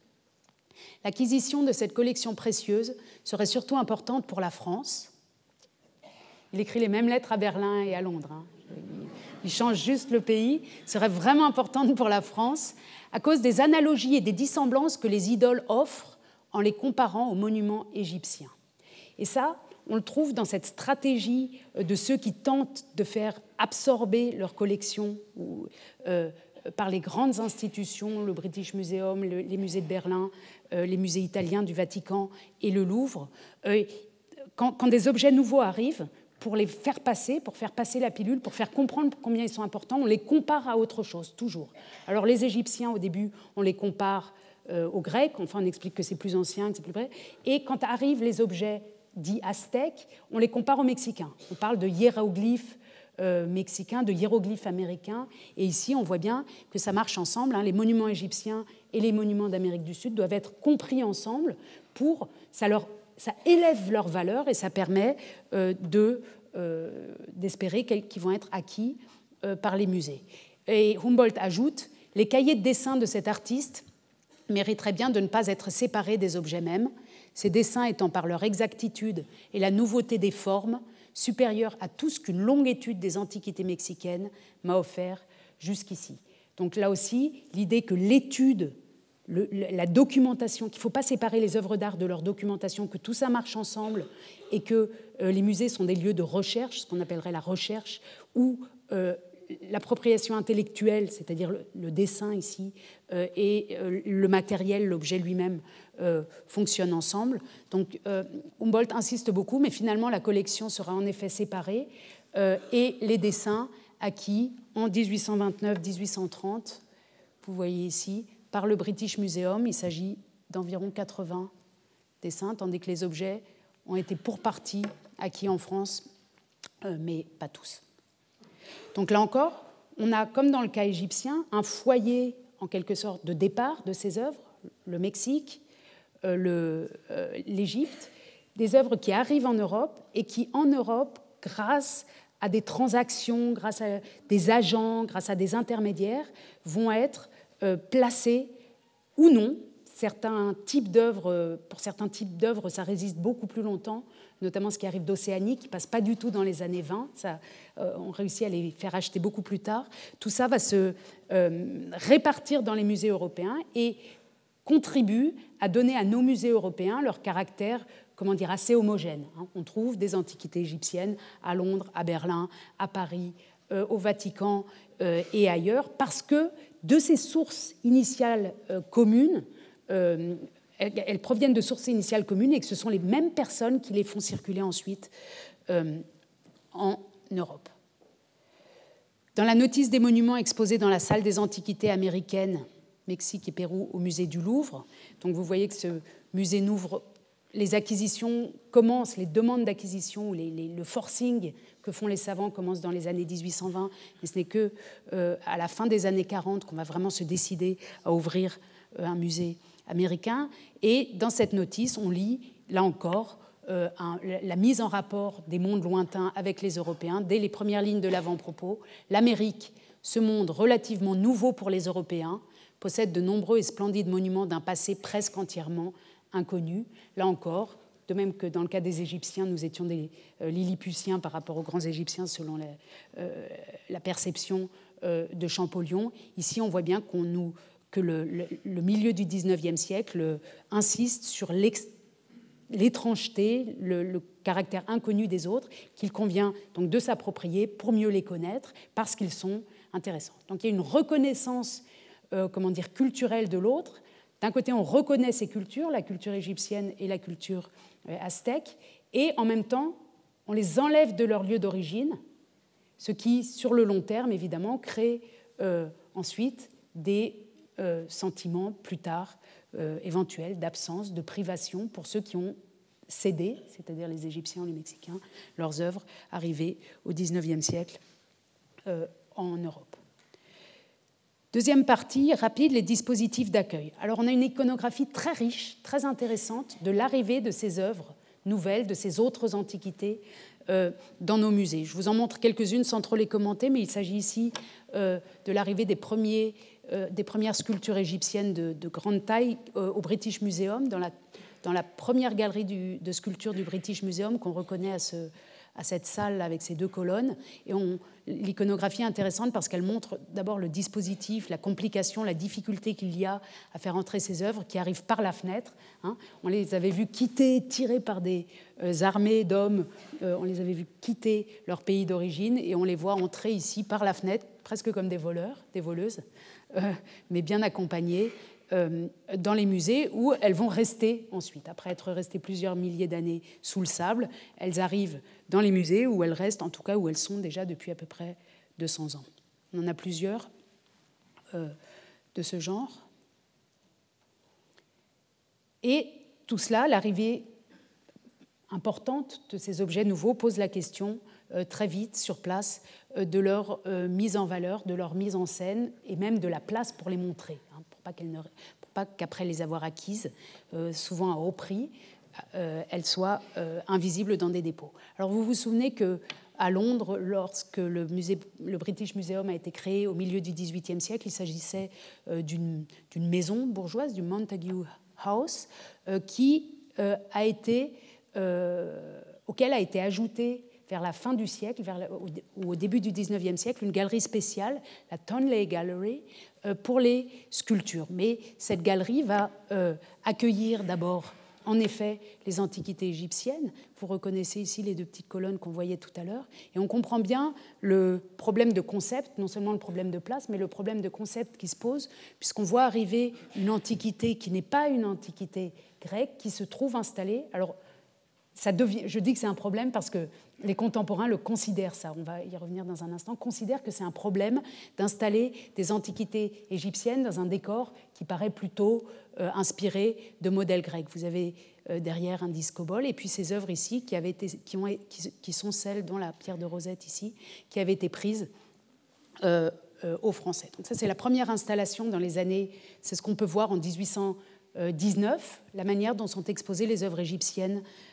L'acquisition de cette collection précieuse serait surtout importante pour la France. Il écrit les mêmes lettres à Berlin et à Londres. Hein. Il change juste le pays. serait vraiment importante pour la France à cause des analogies et des dissemblances que les idoles offrent en les comparant aux monuments égyptiens. Et ça, on le trouve dans cette stratégie de ceux qui tentent de faire absorber leur collection ou, euh, par les grandes institutions, le British Museum, les musées de Berlin, euh, les musées italiens du Vatican et le Louvre. Euh, quand, des objets nouveaux arrivent, pour les faire passer, pour faire passer la pilule, pour faire comprendre combien ils sont importants, on les compare à autre chose, toujours. Alors les Égyptiens, au début, on les compare euh, aux Grecs, enfin on explique que c'est plus ancien, que c'est plus vrai. Et quand arrivent les objets dits aztèques, on les compare aux Mexicains. On parle de hiéroglyphes euh, mexicains, de hiéroglyphes américains. Et ici, on voit bien que ça marche ensemble. Hein. Les monuments égyptiens et les monuments d'Amérique du Sud doivent être compris ensemble pour. Ça, leur, ça élève leur valeur et ça permet euh, de, euh, d'espérer qu'ils vont être acquis par les musées. Et Humboldt ajoute les cahiers de dessin de cet artiste mériteraient bien de ne pas être séparés des objets mêmes, ces dessins étant par leur exactitude et la nouveauté des formes supérieur à tout ce qu'une longue étude des antiquités mexicaines m'a offert jusqu'ici. Donc là aussi, l'idée que l'étude, la documentation, qu'il ne faut pas séparer les œuvres d'art de leur documentation, que tout ça marche ensemble et que euh, les musées sont des lieux de recherche, ce qu'on appellerait la recherche, où euh, l'appropriation intellectuelle, c'est-à-dire le, dessin ici, et le matériel, l'objet lui-même, euh, fonctionnent ensemble. Donc euh, Humboldt insiste beaucoup, mais finalement la collection sera en effet séparée euh, et les dessins acquis en 1829-1830, vous voyez ici, par le British Museum, il s'agit d'environ 80 dessins, tandis que les objets ont été pour partie acquis en France, mais pas tous. Donc là encore, on a, comme dans le cas égyptien, un foyer en quelque sorte de départ de ces œuvres, le Mexique, euh, euh, l'Égypte, des œuvres qui arrivent en Europe et qui, en Europe, grâce à des transactions, grâce à des agents, grâce à des intermédiaires, vont être euh, placées ou non. Certains types d'œuvres, pour certains types d'œuvres, ça résiste beaucoup plus longtemps, notamment ce qui arrive d'Océanie, qui passe pas du tout dans les années 20. Ça, on réussit à les faire acheter beaucoup plus tard. Tout ça va se répartir dans les musées européens et contribue à donner à nos musées européens leur caractère comment dire, assez homogène. Hein. On trouve des antiquités égyptiennes à Londres, à Berlin, à Paris, euh, au Vatican euh, et ailleurs, parce que de ces sources initiales euh, communes, elles, proviennent de sources initiales communes et que ce sont les mêmes personnes qui les font circuler ensuite en Europe. Dans la notice des monuments exposés dans la salle des antiquités américaines, Mexique et Pérou, au musée du Louvre, donc vous voyez que ce musée n'ouvre les acquisitions commencent, les demandes d'acquisition ou le forcing que font les savants commencent dans les années 1820, et ce n'est que euh, à la fin des années 40 qu'on va vraiment se décider à ouvrir euh, un musée américain. Et dans cette notice, on lit, là encore, euh, la mise en rapport des mondes lointains avec les Européens dès les premières lignes de l'avant-propos. L'Amérique, ce monde relativement nouveau pour les Européens, possède de nombreux et splendides monuments d'un passé presque entièrement inconnu. Là encore, de même que dans le cas des Égyptiens, nous étions des euh, Lilliputiens par rapport aux grands Égyptiens selon la, euh, perception euh, de Champollion. Ici, on voit bien qu'on nous, que le, milieu du XIXe siècle insiste sur l'étrangeté, le, caractère inconnu des autres, qu'il convient donc de s'approprier pour mieux les connaître, parce qu'ils sont intéressants. Donc il y a une reconnaissance, comment dire, culturelle de l'autre, d'un côté, on reconnaît ces cultures, la culture égyptienne et la culture euh, aztèque, et en même temps, on les enlève de leur lieu d'origine, ce qui, sur le long terme, évidemment, crée euh, ensuite des euh, sentiments plus tard éventuels d'absence, de privation pour ceux qui ont cédé, c'est-à-dire les Égyptiens, les Mexicains, leurs œuvres arrivées au XIXe siècle en Europe. Deuxième partie, rapide, les dispositifs d'accueil. Alors on a une iconographie très riche, très intéressante de l'arrivée de ces œuvres nouvelles, de ces autres antiquités euh, dans nos musées. Je vous en montre quelques-unes sans trop les commenter, mais il s'agit ici euh, de l'arrivée des, premiers, euh, des premières sculptures égyptiennes de, grande taille au British Museum, dans la, première galerie de sculptures du British Museum qu'on reconnaît à ce, à cette salle avec ces deux colonnes. Et l'iconographie est intéressante parce qu'elle montre d'abord le dispositif, la complication, la difficulté qu'il y a à faire entrer ces œuvres qui arrivent par la fenêtre. Hein. On les avait vus quitter, tirés par des euh, armées d'hommes, euh, on les avait vus quitter leur pays d'origine et on les voit entrer ici par la fenêtre, presque comme des voleurs, des voleuses, euh, mais bien accompagnés euh, dans les musées où elles vont rester ensuite. Après être restées plusieurs milliers d'années sous le sable, elles arrivent dans les musées où elles restent, en tout cas où elles sont déjà depuis à peu près 200 ans. On en a plusieurs euh, de ce genre. Et tout cela, l'arrivée importante de ces objets nouveaux pose la question euh, très vite sur place de leur mise en valeur, de leur mise en scène et même de la place pour les montrer pas qu'elles ne, pour pas qu'après les avoir acquises, euh, souvent à haut prix, euh, elles soient euh, invisibles dans des dépôts. Alors vous vous souvenez que à Londres, lorsque le, British Museum a été créé au milieu du XVIIIe siècle, il s'agissait d'une maison bourgeoise, du Montague House, qui a été, auquel a été ajouté vers la fin du siècle, vers ou au début du XIXe siècle, une galerie spéciale, la Tonley Gallery, euh, pour les sculptures. Mais cette galerie va euh, accueillir d'abord, en effet, les antiquités égyptiennes. Vous reconnaissez ici les deux petites colonnes qu'on voyait tout à l'heure. Et on comprend bien le problème de concept, non seulement le problème de place, mais le problème de concept qui se pose, puisqu'on voit arriver une antiquité qui n'est pas une antiquité grecque, qui se trouve installée. Alors, je dis que c'est un problème parce que les contemporains le considèrent, ça, on va y revenir dans un instant, considèrent que c'est un problème d'installer des antiquités égyptiennes dans un décor qui paraît plutôt euh, inspiré de modèles grecs. Vous avez euh, derrière un discobol et puis ces œuvres ici qui, sont celles, dont la pierre de Rosette ici, qui avaient été prises euh, aux Français. Donc ça, c'est la première installation dans les années, c'est ce qu'on peut voir en 1819, la manière dont sont exposées les œuvres égyptiennes euh,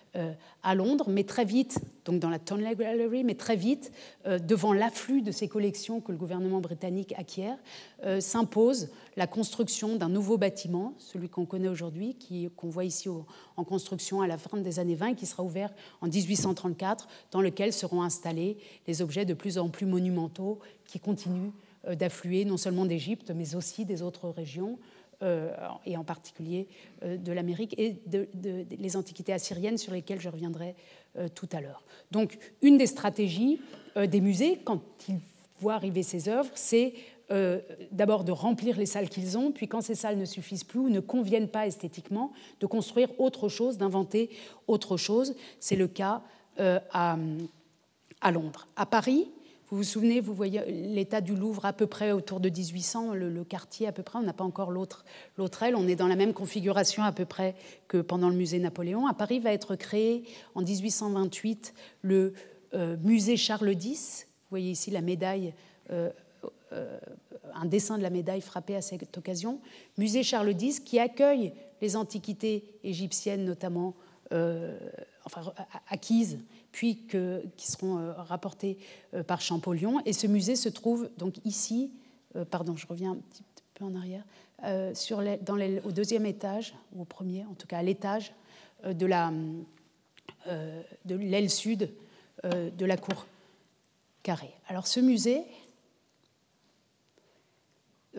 à Londres, mais très vite, donc dans la Tonley Gallery, mais très vite, euh, devant l'afflux de ces collections que le gouvernement britannique acquiert, euh, s'impose la construction d'un nouveau bâtiment, celui qu'on connaît aujourd'hui, qu'on voit ici en construction à la fin des années 20, qui sera ouvert en 1834, dans lequel seront installés les objets de plus en plus monumentaux qui continuent d'affluer non seulement d'Égypte, mais aussi des autres régions. Euh, et en particulier euh, de l'Amérique et de, les antiquités assyriennes sur lesquelles je reviendrai euh, tout à l'heure. Donc une des stratégies des musées, quand ils voient arriver ces œuvres, c'est d'abord de remplir les salles qu'ils ont, puis quand ces salles ne suffisent plus ou ne conviennent pas esthétiquement, de construire autre chose, d'inventer autre chose. C'est le cas à, à, Londres. À Paris, Vous vous souvenez, vous voyez l'état du Louvre à peu près autour de 1800, le, quartier à peu près, on n'a pas encore l'autre aile, on est dans la même configuration à peu près que pendant le musée Napoléon. À Paris va être créé en 1828 le euh, musée Charles X. Vous voyez ici la médaille, euh, euh, un dessin de la médaille frappé à cette occasion. Musée Charles X qui accueille les antiquités égyptiennes notamment, acquises puis qui seront euh, rapportés euh, par Champollion. Et ce musée se trouve donc ici, euh, pardon, je reviens un petit peu en arrière, sur dans au deuxième étage, ou au premier, en tout cas à l'étage de la de l'aile sud de la cour carrée. Alors ce musée,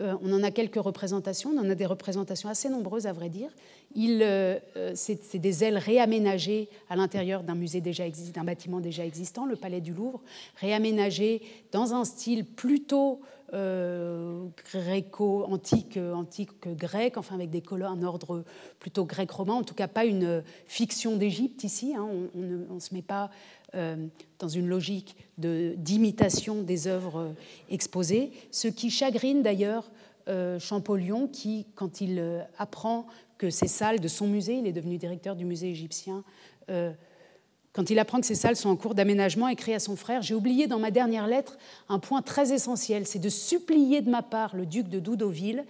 euh, on en a quelques représentations, on en a des représentations assez nombreuses à vrai dire. Euh, euh, c'est des ailes réaménagées à l'intérieur d'un musée déjà d'un bâtiment déjà existant, le Palais du Louvre, réaménagées dans un style plutôt gréco antique, antique grec, enfin avec des colonnes, un ordre plutôt grec-romain, en tout cas pas une fiction d'Égypte ici. Hein. on ne se met pas dans une logique d'imitation des œuvres exposées, ce qui chagrine d'ailleurs euh, Champollion, qui, quand il euh, apprend que ces salles de son musée, il est devenu directeur du musée égyptien, euh, quand il apprend que ces salles sont en cours d'aménagement, écrit à son frère J'ai oublié dans ma dernière lettre un point très essentiel, c'est de supplier de ma part le duc de Doudoville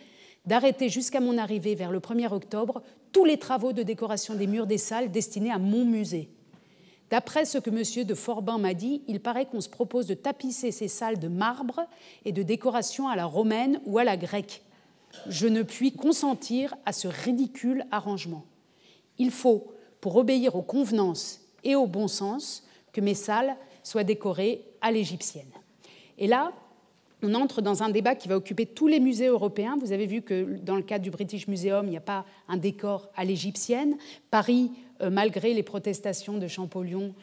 d'arrêter jusqu'à mon arrivée vers le 1er octobre tous les travaux de décoration des murs des salles destinés à mon musée. D'après ce que M. de Forbin m'a dit, il paraît qu'on se propose de tapisser ces salles de marbre et de décoration à la romaine ou à la grecque. Je ne puis consentir à ce ridicule arrangement. Il faut, pour obéir aux convenances et au bon sens, que mes salles soient décorées à l'égyptienne. Et là, on entre dans un débat qui va occuper tous les musées européens. Vous avez vu que dans le cas du British Museum, il n'y a pas un décor à l'égyptienne. Paris, malgré les protestations de Champollion,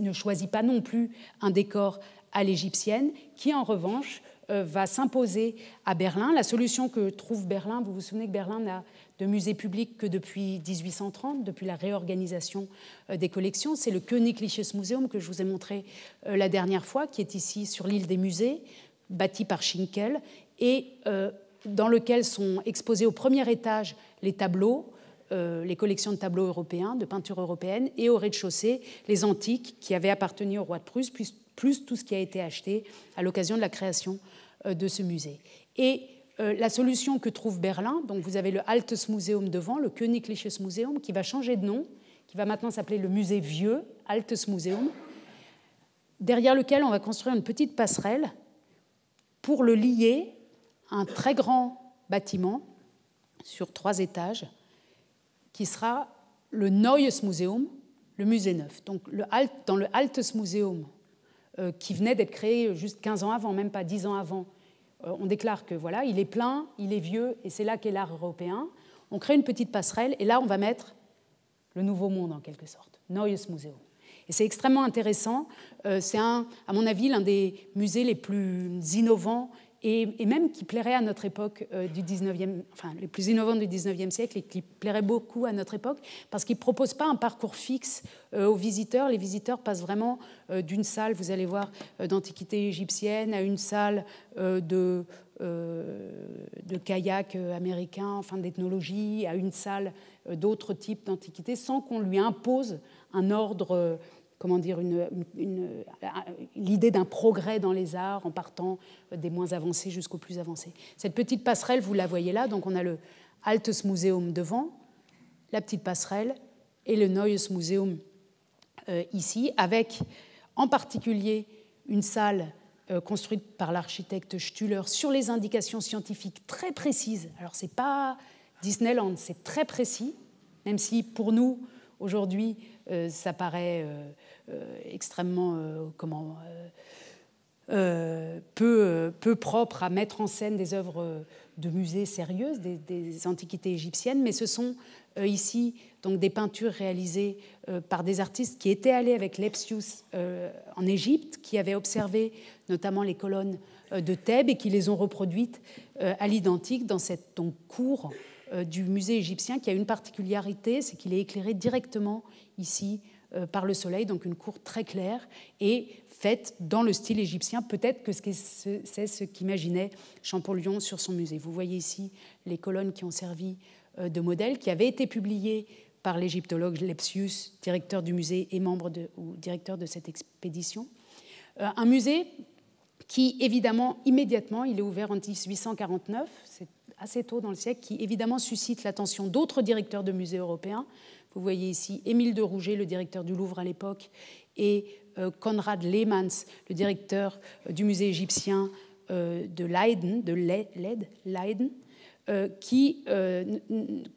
ne choisit pas non plus un décor à l'égyptienne, qui en revanche euh, va s'imposer à Berlin. La solution que trouve Berlin, vous vous souvenez que Berlin n'a de musée public que depuis 1830, depuis la réorganisation euh, des collections, c'est le Königliches Museum que je vous ai montré la dernière fois, qui est ici sur l'île des musées, bâti par Schinkel, et euh, dans lequel sont exposés au premier étage les tableaux, euh, les collections de tableaux européens, de peinture européenne, et au rez-de-chaussée les antiques qui avaient appartenu au roi de Prusse, plus, plus tout ce qui a été acheté à l'occasion de la création euh, de ce musée. Et la solution que trouve Berlin, donc vous avez le Altes Museum devant, le Königliches Museum, qui va changer de nom, qui va maintenant s'appeler le musée vieux, Altes Museum, derrière lequel on va construire une petite passerelle pour le lier à un très grand bâtiment sur trois étages qui sera le Neues Museum, le musée neuf. Donc dans le Altes Museum, euh, qui venait d'être créé juste 15 ans avant, même pas 10 ans avant, euh, on déclare que voilà, il est plein, il est vieux, et c'est là qu'est l'art européen. On crée une petite passerelle, et là on va mettre le nouveau monde en quelque sorte, Neues Museum. Et c'est extrêmement intéressant. Euh, c'est, à mon avis, l'un des musées les plus innovants et, même qui plairait à notre époque euh, du 19e, enfin les plus innovants du 19e siècle et qui plairait beaucoup à notre époque parce qu'il ne propose pas un parcours fixe euh, aux visiteurs. Les visiteurs passent vraiment d'une salle, vous allez voir, d'antiquité égyptienne à une salle de, kayak américain, enfin d'ethnologie, à une salle d'autres types d'antiquité sans qu'on lui impose un ordre comment dire, l'idée d'un progrès dans les arts en partant des moins avancés jusqu'aux plus avancés. Cette petite passerelle, vous la voyez là, donc on a le Altes Museum devant, la petite passerelle et le Neues Museum euh, ici, avec en particulier une salle euh, construite par l'architecte Stüller sur les indications scientifiques très précises. Alors c'est pas Disneyland, c'est très précis, même si pour nous aujourd'hui euh, ça paraît euh, extrêmement euh, euh, peu, peu propre à mettre en scène des œuvres de musées sérieuses, des, antiquités égyptiennes, mais ce sont ici donc des peintures réalisées par des artistes qui étaient allés avec Lepsius en Égypte, qui avaient observé notamment les colonnes de Thèbes et qui les ont reproduites à l'identique dans cette cour du musée égyptien qui a une particularité, c'est qu'il est éclairé directement ici par le soleil, donc une cour très claire et faite dans le style égyptien. Peut-être que c'est ce qu'imaginait Champollion sur son musée. Vous voyez ici les colonnes qui ont servi de modèle, qui avaient été publiées par l'égyptologue Lepsius, directeur du musée et membre ou directeur de cette expédition. un musée qui, évidemment, immédiatement, il est ouvert en 1849, c'est assez tôt dans le siècle, qui évidemment suscite l'attention d'autres directeurs de musées européens. Vous voyez ici Émile de Rouget, le directeur du Louvre à l'époque, et euh, Konrad Lehmanns, le directeur euh, du musée égyptien euh, de Leiden, de Leiden, qui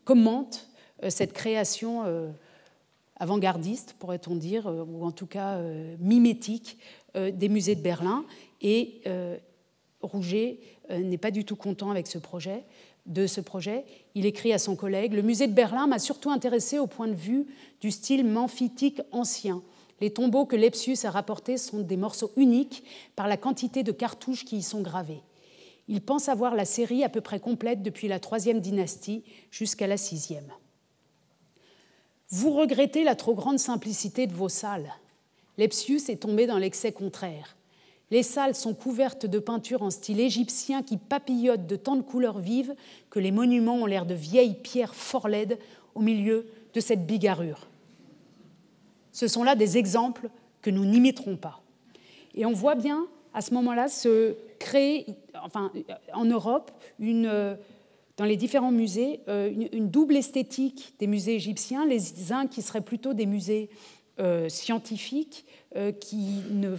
commente cette création avant-gardiste, pourrait-on dire, ou en tout cas mimétique des musées de Berlin. Et Rouget n'est pas du tout content avec ce projet, de ce projet. Il écrit à son collègue Le musée de Berlin m'a surtout intéressé au point de vue du style memphitique ancien. Les tombeaux que Lepsius a rapportés sont des morceaux uniques par la quantité de cartouches qui y sont gravées. Il pense avoir la série à peu près complète depuis la troisième dynastie jusqu'à la sixième. Vous regrettez la trop grande simplicité de vos salles. Lepsius est tombé dans l'excès contraire. Les salles sont couvertes de peintures en style égyptien qui papillotent de tant de couleurs vives que les monuments ont l'air de vieilles pierres fort laides au milieu de cette bigarrure. Ce sont là des exemples que nous n'imiterons pas. Et on voit bien à ce moment-là se créer, enfin, en Europe, une, dans les différents musées, euh, une, double esthétique des musées égyptiens, les uns qui seraient plutôt des musées euh, scientifiques euh, qui ne,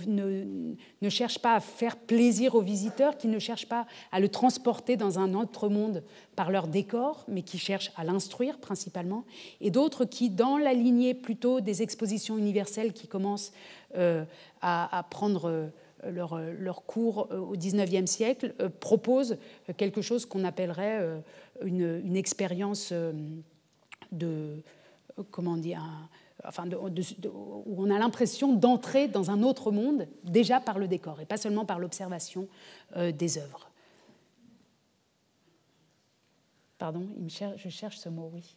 ne, cherchent pas à faire plaisir aux visiteurs, qui ne cherchent pas à le transporter dans un autre monde par leur décor, mais qui cherchent à l'instruire principalement, et d'autres qui, dans la lignée plutôt des expositions universelles qui commencent euh, à, prendre leur, leur, cours au XIXe siècle, proposent quelque chose qu'on appellerait une, une expérience de, comment dire, enfin où on a l'impression d'entrer dans un autre monde déjà par le décor et pas seulement par l'observation euh, des œuvres. Pardon, je cherche ce mot, oui.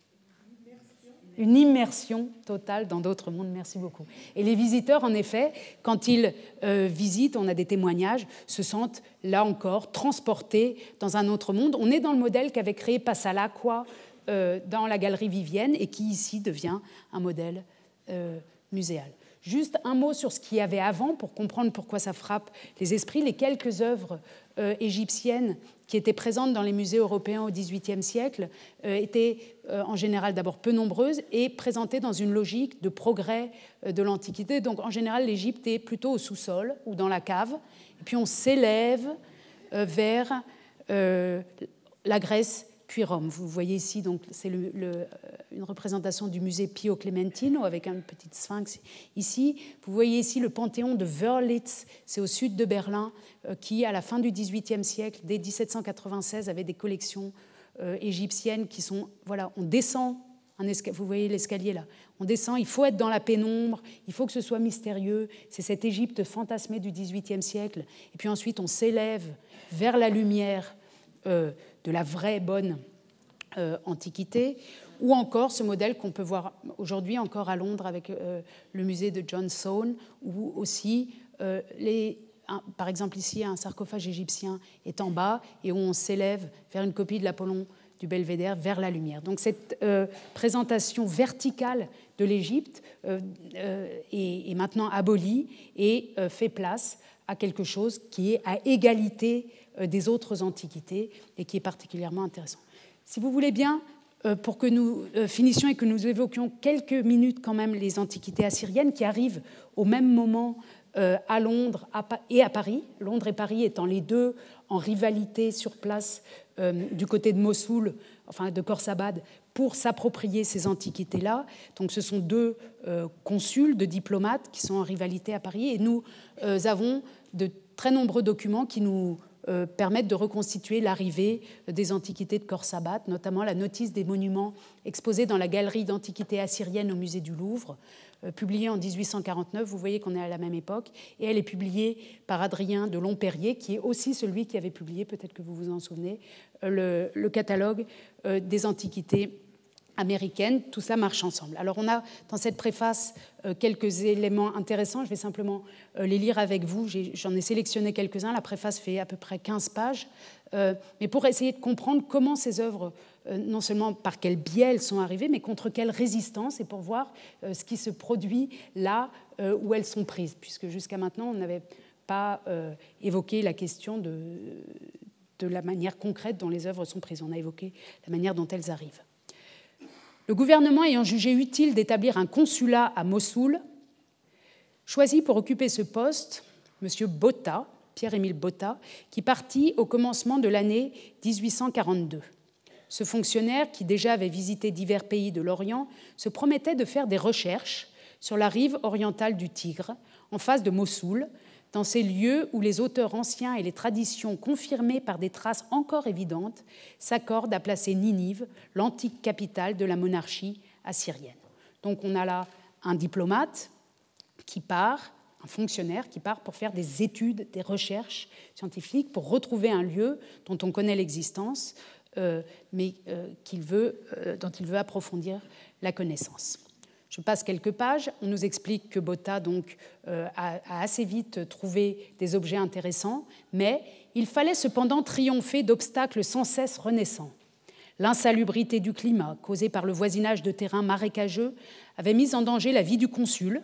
Une immersion totale dans d'autres mondes, merci beaucoup. Et les visiteurs, en effet, quand ils euh, visitent, on a des témoignages, se sentent là encore transportés dans un autre monde. On est dans le modèle qu'avait créé Passalacqua dans la galerie Vivienne et qui ici devient un modèle euh, muséal. Juste un mot sur ce qu'il y avait avant pour comprendre pourquoi ça frappe les esprits. Les quelques œuvres euh, égyptiennes qui étaient présentes dans les musées européens au XVIIIe siècle étaient en général d'abord peu nombreuses et présentées dans une logique de progrès de l'Antiquité. Donc en général, l'Égypte est plutôt au sous-sol ou dans la cave. Et puis on s'élève vers la Grèce vous voyez ici, c'est euh, une représentation du musée Pio Clementino avec un petit sphinx ici. Vous voyez ici le panthéon de Wörlitz, c'est au sud de Berlin, euh, qui, à la fin du XVIIIe siècle, dès 1796, avait des collections euh, égyptiennes qui sont. Voilà, on descend. Vous voyez l'escalier là. On descend, il faut être dans la pénombre, il faut que ce soit mystérieux. C'est cette Égypte fantasmée du XVIIIe siècle. Et puis ensuite, on s'élève vers la lumière de la vraie bonne euh, antiquité, ou encore ce modèle qu'on peut voir aujourd'hui encore à Londres avec euh, le musée de John Soane, où aussi euh, les, par exemple ici un sarcophage égyptien est en bas et où on s'élève vers une copie de l'Apollon du Belvédère vers la lumière. Donc cette présentation verticale de l'Égypte est, maintenant abolie et fait place à quelque chose qui est à égalité des autres antiquités et qui est particulièrement intéressant. Si vous voulez bien, euh, pour que nous euh, finissions et que nous évoquions quelques minutes quand même les antiquités assyriennes qui arrivent au même moment à Londres et à Paris, Londres et Paris étant les deux en rivalité sur place du côté de Mossoul, enfin de Khorsabad, pour s'approprier ces antiquités-là. Donc ce sont deux consuls, de diplomates qui sont en rivalité à Paris et nous avons de très nombreux documents qui nous euh, permettent de reconstituer l'arrivée des antiquités de Korsabat, notamment la notice des monuments exposés dans la galerie d'antiquités assyriennes au musée du Louvre, euh, publiée en 1849. Vous voyez qu'on est à la même époque. Et elle est publiée par Adrien de Lomperrier, qui est aussi celui qui avait publié, peut-être que vous vous en souvenez, euh, le, catalogue des antiquités américaine, tout cela marche ensemble. Alors on a dans cette préface euh, quelques éléments intéressants, je vais simplement euh, les lire avec vous, j'en ai, sélectionné quelques-uns, la préface fait à peu près 15 pages, euh, mais pour essayer de comprendre comment ces œuvres, non seulement par quel biais elles sont arrivées, mais contre quelle résistance, et pour voir ce qui se produit là où elles sont prises, puisque jusqu'à maintenant on n'avait pas évoqué la question de, de la manière concrète dont les œuvres sont prises, on a évoqué la manière dont elles arrivent. Le gouvernement ayant jugé utile d'établir un consulat à Mossoul, choisit pour occuper ce poste M. Botta, Pierre-Émile Botta, qui partit au commencement de l'année 1842. Ce fonctionnaire, qui déjà avait visité divers pays de l'Orient, se promettait de faire des recherches sur la rive orientale du Tigre, en face de Mossoul, dans ces lieux où les auteurs anciens et les traditions confirmées par des traces encore évidentes s'accordent à placer Ninive, l'antique capitale de la monarchie assyrienne. Donc on a là un diplomate qui part, un fonctionnaire qui part pour faire des études, des recherches scientifiques, pour retrouver un lieu dont on connaît l'existence, euh, mais euh, euh, dont il veut approfondir la connaissance. Je passe quelques pages. On nous explique que Botta euh, a, assez vite trouvé des objets intéressants, mais il fallait cependant triompher d'obstacles sans cesse renaissants. L'insalubrité du climat, causée par le voisinage de terrains marécageux, avait mis en danger la vie du consul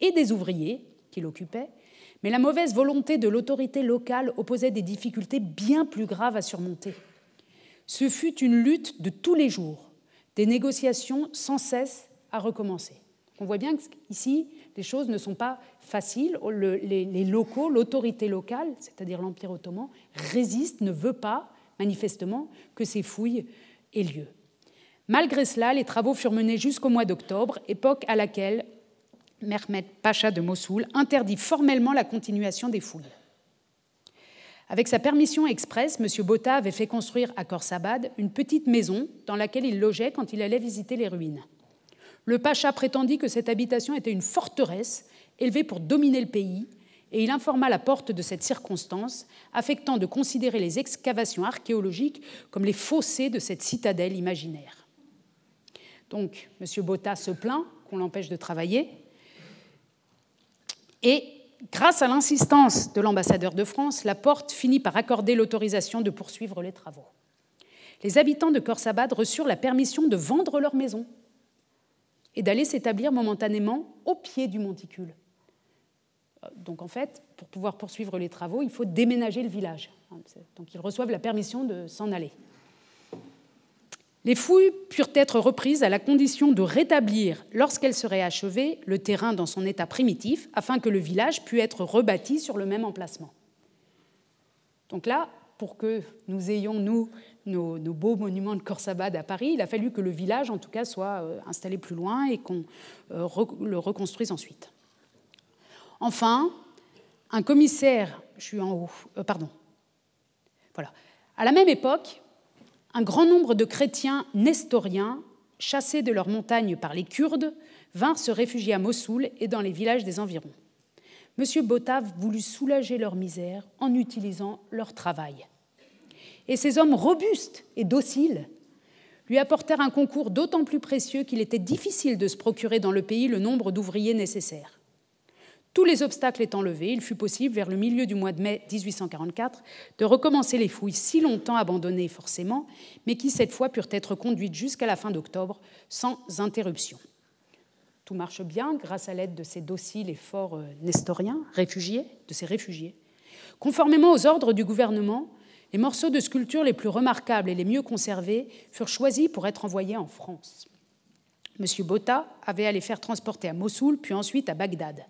et des ouvriers qui l'occupaient, mais la mauvaise volonté de l'autorité locale opposait des difficultés bien plus graves à surmonter. Ce fut une lutte de tous les jours, des négociations sans cesse à recommencer. On voit bien qu'ici, les choses ne sont pas faciles. les, locaux, l'autorité locale, c'est-à-dire l'Empire ottoman, résiste, ne veut pas, manifestement, que ces fouilles aient lieu. Malgré cela, les travaux furent menés jusqu'au mois d'octobre, époque à laquelle Mehmet Pacha de Mossoul interdit formellement la continuation des fouilles. Avec sa permission expresse, M. Botta avait fait construire à Khorsabad une petite maison dans laquelle il logeait quand il allait visiter les ruines. Le pacha prétendit que cette habitation était une forteresse élevée pour dominer le pays, et il informa la porte de cette circonstance, affectant de considérer les excavations archéologiques comme les fossés de cette citadelle imaginaire. Donc, M. Botta se plaint qu'on l'empêche de travailler, et grâce à l'insistance de l'ambassadeur de France, la porte finit par accorder l'autorisation de poursuivre les travaux. Les habitants de Khorsabad reçurent la permission de vendre leur maison et d'aller s'établir momentanément au pied du monticule. Donc en fait, pour pouvoir poursuivre les travaux, il faut déménager le village. Donc ils reçoivent la permission de s'en aller. Les fouilles purent être reprises à la condition de rétablir, lorsqu'elles seraient achevées, le terrain dans son état primitif, afin que le village puisse être rebâti sur le même emplacement. Donc là, pour que nous ayons, nous, nos, beaux monuments de Khorsabad à Paris, il a fallu que le village, en tout cas, soit euh, installé plus loin et qu'on euh, le reconstruise ensuite. Enfin, un commissaire, je suis en haut, euh, pardon, voilà. À la même époque, un grand nombre de chrétiens nestoriens, chassés de leurs montagnes par les Kurdes, vinrent se réfugier à Mossoul et dans les villages des environs. M. Botav voulut soulager leur misère en utilisant leur travail et ces hommes robustes et dociles lui apportèrent un concours d'autant plus précieux qu'il était difficile de se procurer dans le pays le nombre d'ouvriers nécessaires. Tous les obstacles étant levés, il fut possible, vers le milieu du mois de mai 1844, de recommencer les fouilles si longtemps abandonnées forcément, mais qui cette fois purent être conduites jusqu'à la fin d'octobre sans interruption. Tout marche bien grâce à l'aide de ces dociles et forts euh, nestoriens, réfugiés, de ces réfugiés. Conformément aux ordres du gouvernement, les morceaux de sculpture les plus remarquables et les mieux conservés furent choisis pour être envoyés en France. M. Botta avait à les faire transporter à Mossoul, puis ensuite à Bagdad.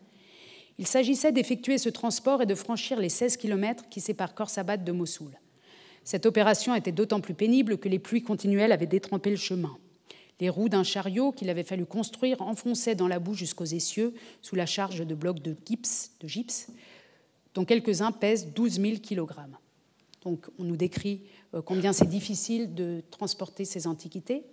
Il s'agissait d'effectuer ce transport et de franchir les 16 kilomètres qui séparent Khorsabad de Mossoul. Cette opération était d'autant plus pénible que les pluies continuelles avaient détrempé le chemin. Les roues d'un chariot qu'il avait fallu construire enfonçaient dans la boue jusqu'aux essieux sous la charge de blocs de gypse, de gypse dont quelques-uns pèsent 12 000 kilogrammes. Donc on nous décrit euh, combien c'est difficile de transporter ces antiquités.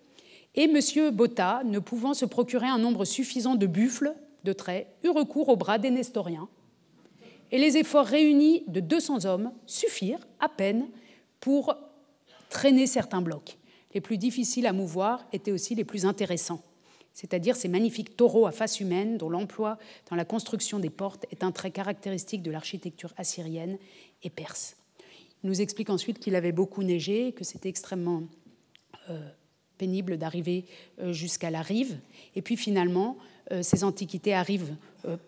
Et M. Botta, ne pouvant se procurer un nombre suffisant de buffles, de traits, eut recours au bras des Nestoriens. Et les efforts réunis de 200 hommes suffirent à peine pour traîner certains blocs. les plus difficiles à mouvoir étaient aussi les plus intéressants, c'est-à-dire ces magnifiques taureaux à face humaine dont l'emploi dans la construction des portes est un trait caractéristique de l'architecture assyrienne et perse. Nous explique ensuite qu'il avait beaucoup neigé, que c'était extrêmement euh, pénible d'arriver euh, jusqu'à la rive. Et puis finalement, euh, ces antiquités arrivent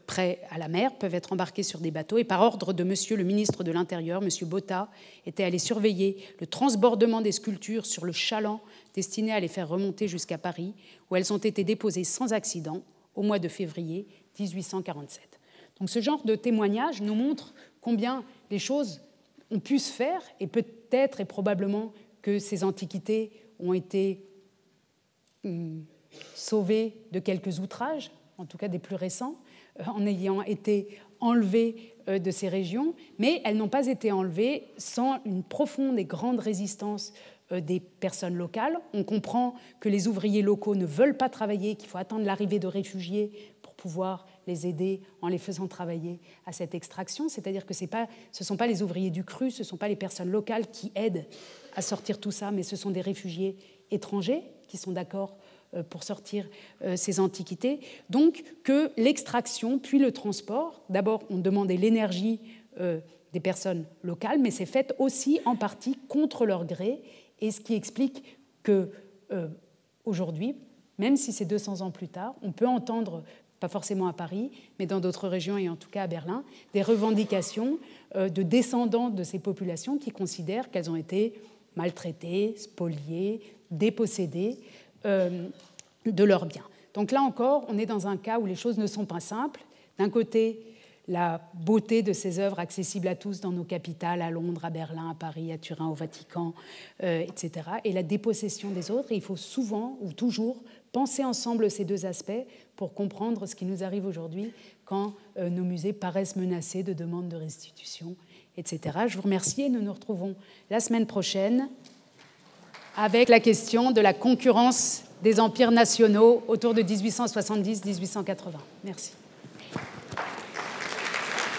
près à la mer, peuvent être embarquées sur des bateaux. Et par ordre de monsieur le ministre de l'Intérieur, monsieur Botta, était allé surveiller le transbordement des sculptures sur le chaland destiné à les faire remonter jusqu'à Paris, où elles ont été déposées sans accident au mois de février 1847. Donc ce genre de témoignage nous montre combien les choses ont pu se faire, et peut-être et probablement que ces antiquités ont été hum, sauvées de quelques outrages, en tout cas des plus récents, euh, en ayant été enlevées euh, de ces régions, mais elles n'ont pas été enlevées sans une profonde et grande résistance euh, des personnes locales. On comprend que les ouvriers locaux ne veulent pas travailler, qu'il faut attendre l'arrivée de réfugiés pour pouvoir les aider en les faisant travailler à cette extraction. C'est-à-dire que ce ne sont pas les ouvriers du cru, ce ne sont pas les personnes locales qui aident à sortir tout ça, mais ce sont des réfugiés étrangers qui sont d'accord euh, pour sortir euh, ces antiquités. Donc que l'extraction puis le transport, d'abord on demandait l'énergie euh, des personnes locales, mais c'est fait aussi en partie contre leur gré, et ce qui explique que aujourd'hui, même si c'est 200 ans plus tard, on peut entendre pas forcément à Paris, mais dans d'autres régions et en tout cas à Berlin, des revendications de descendants de ces populations qui considèrent qu'elles ont été maltraitées, spoliées, dépossédées euh, de leurs biens. Donc là encore, on est dans un cas où les choses ne sont pas simples. D'un côté, la beauté de ces œuvres accessibles à tous dans nos capitales, à Londres, à Berlin, à Paris, à Turin, au Vatican, euh, etc. Et la dépossession des autres. Il faut souvent ou toujours penser ensemble ces deux aspects pour comprendre ce qui nous arrive aujourd'hui quand euh, nos musées paraissent menacés de demandes de restitution, etc. Je vous remercie et nous nous retrouvons la semaine prochaine avec la question de la concurrence des empires nationaux autour de 1870-1880. Merci.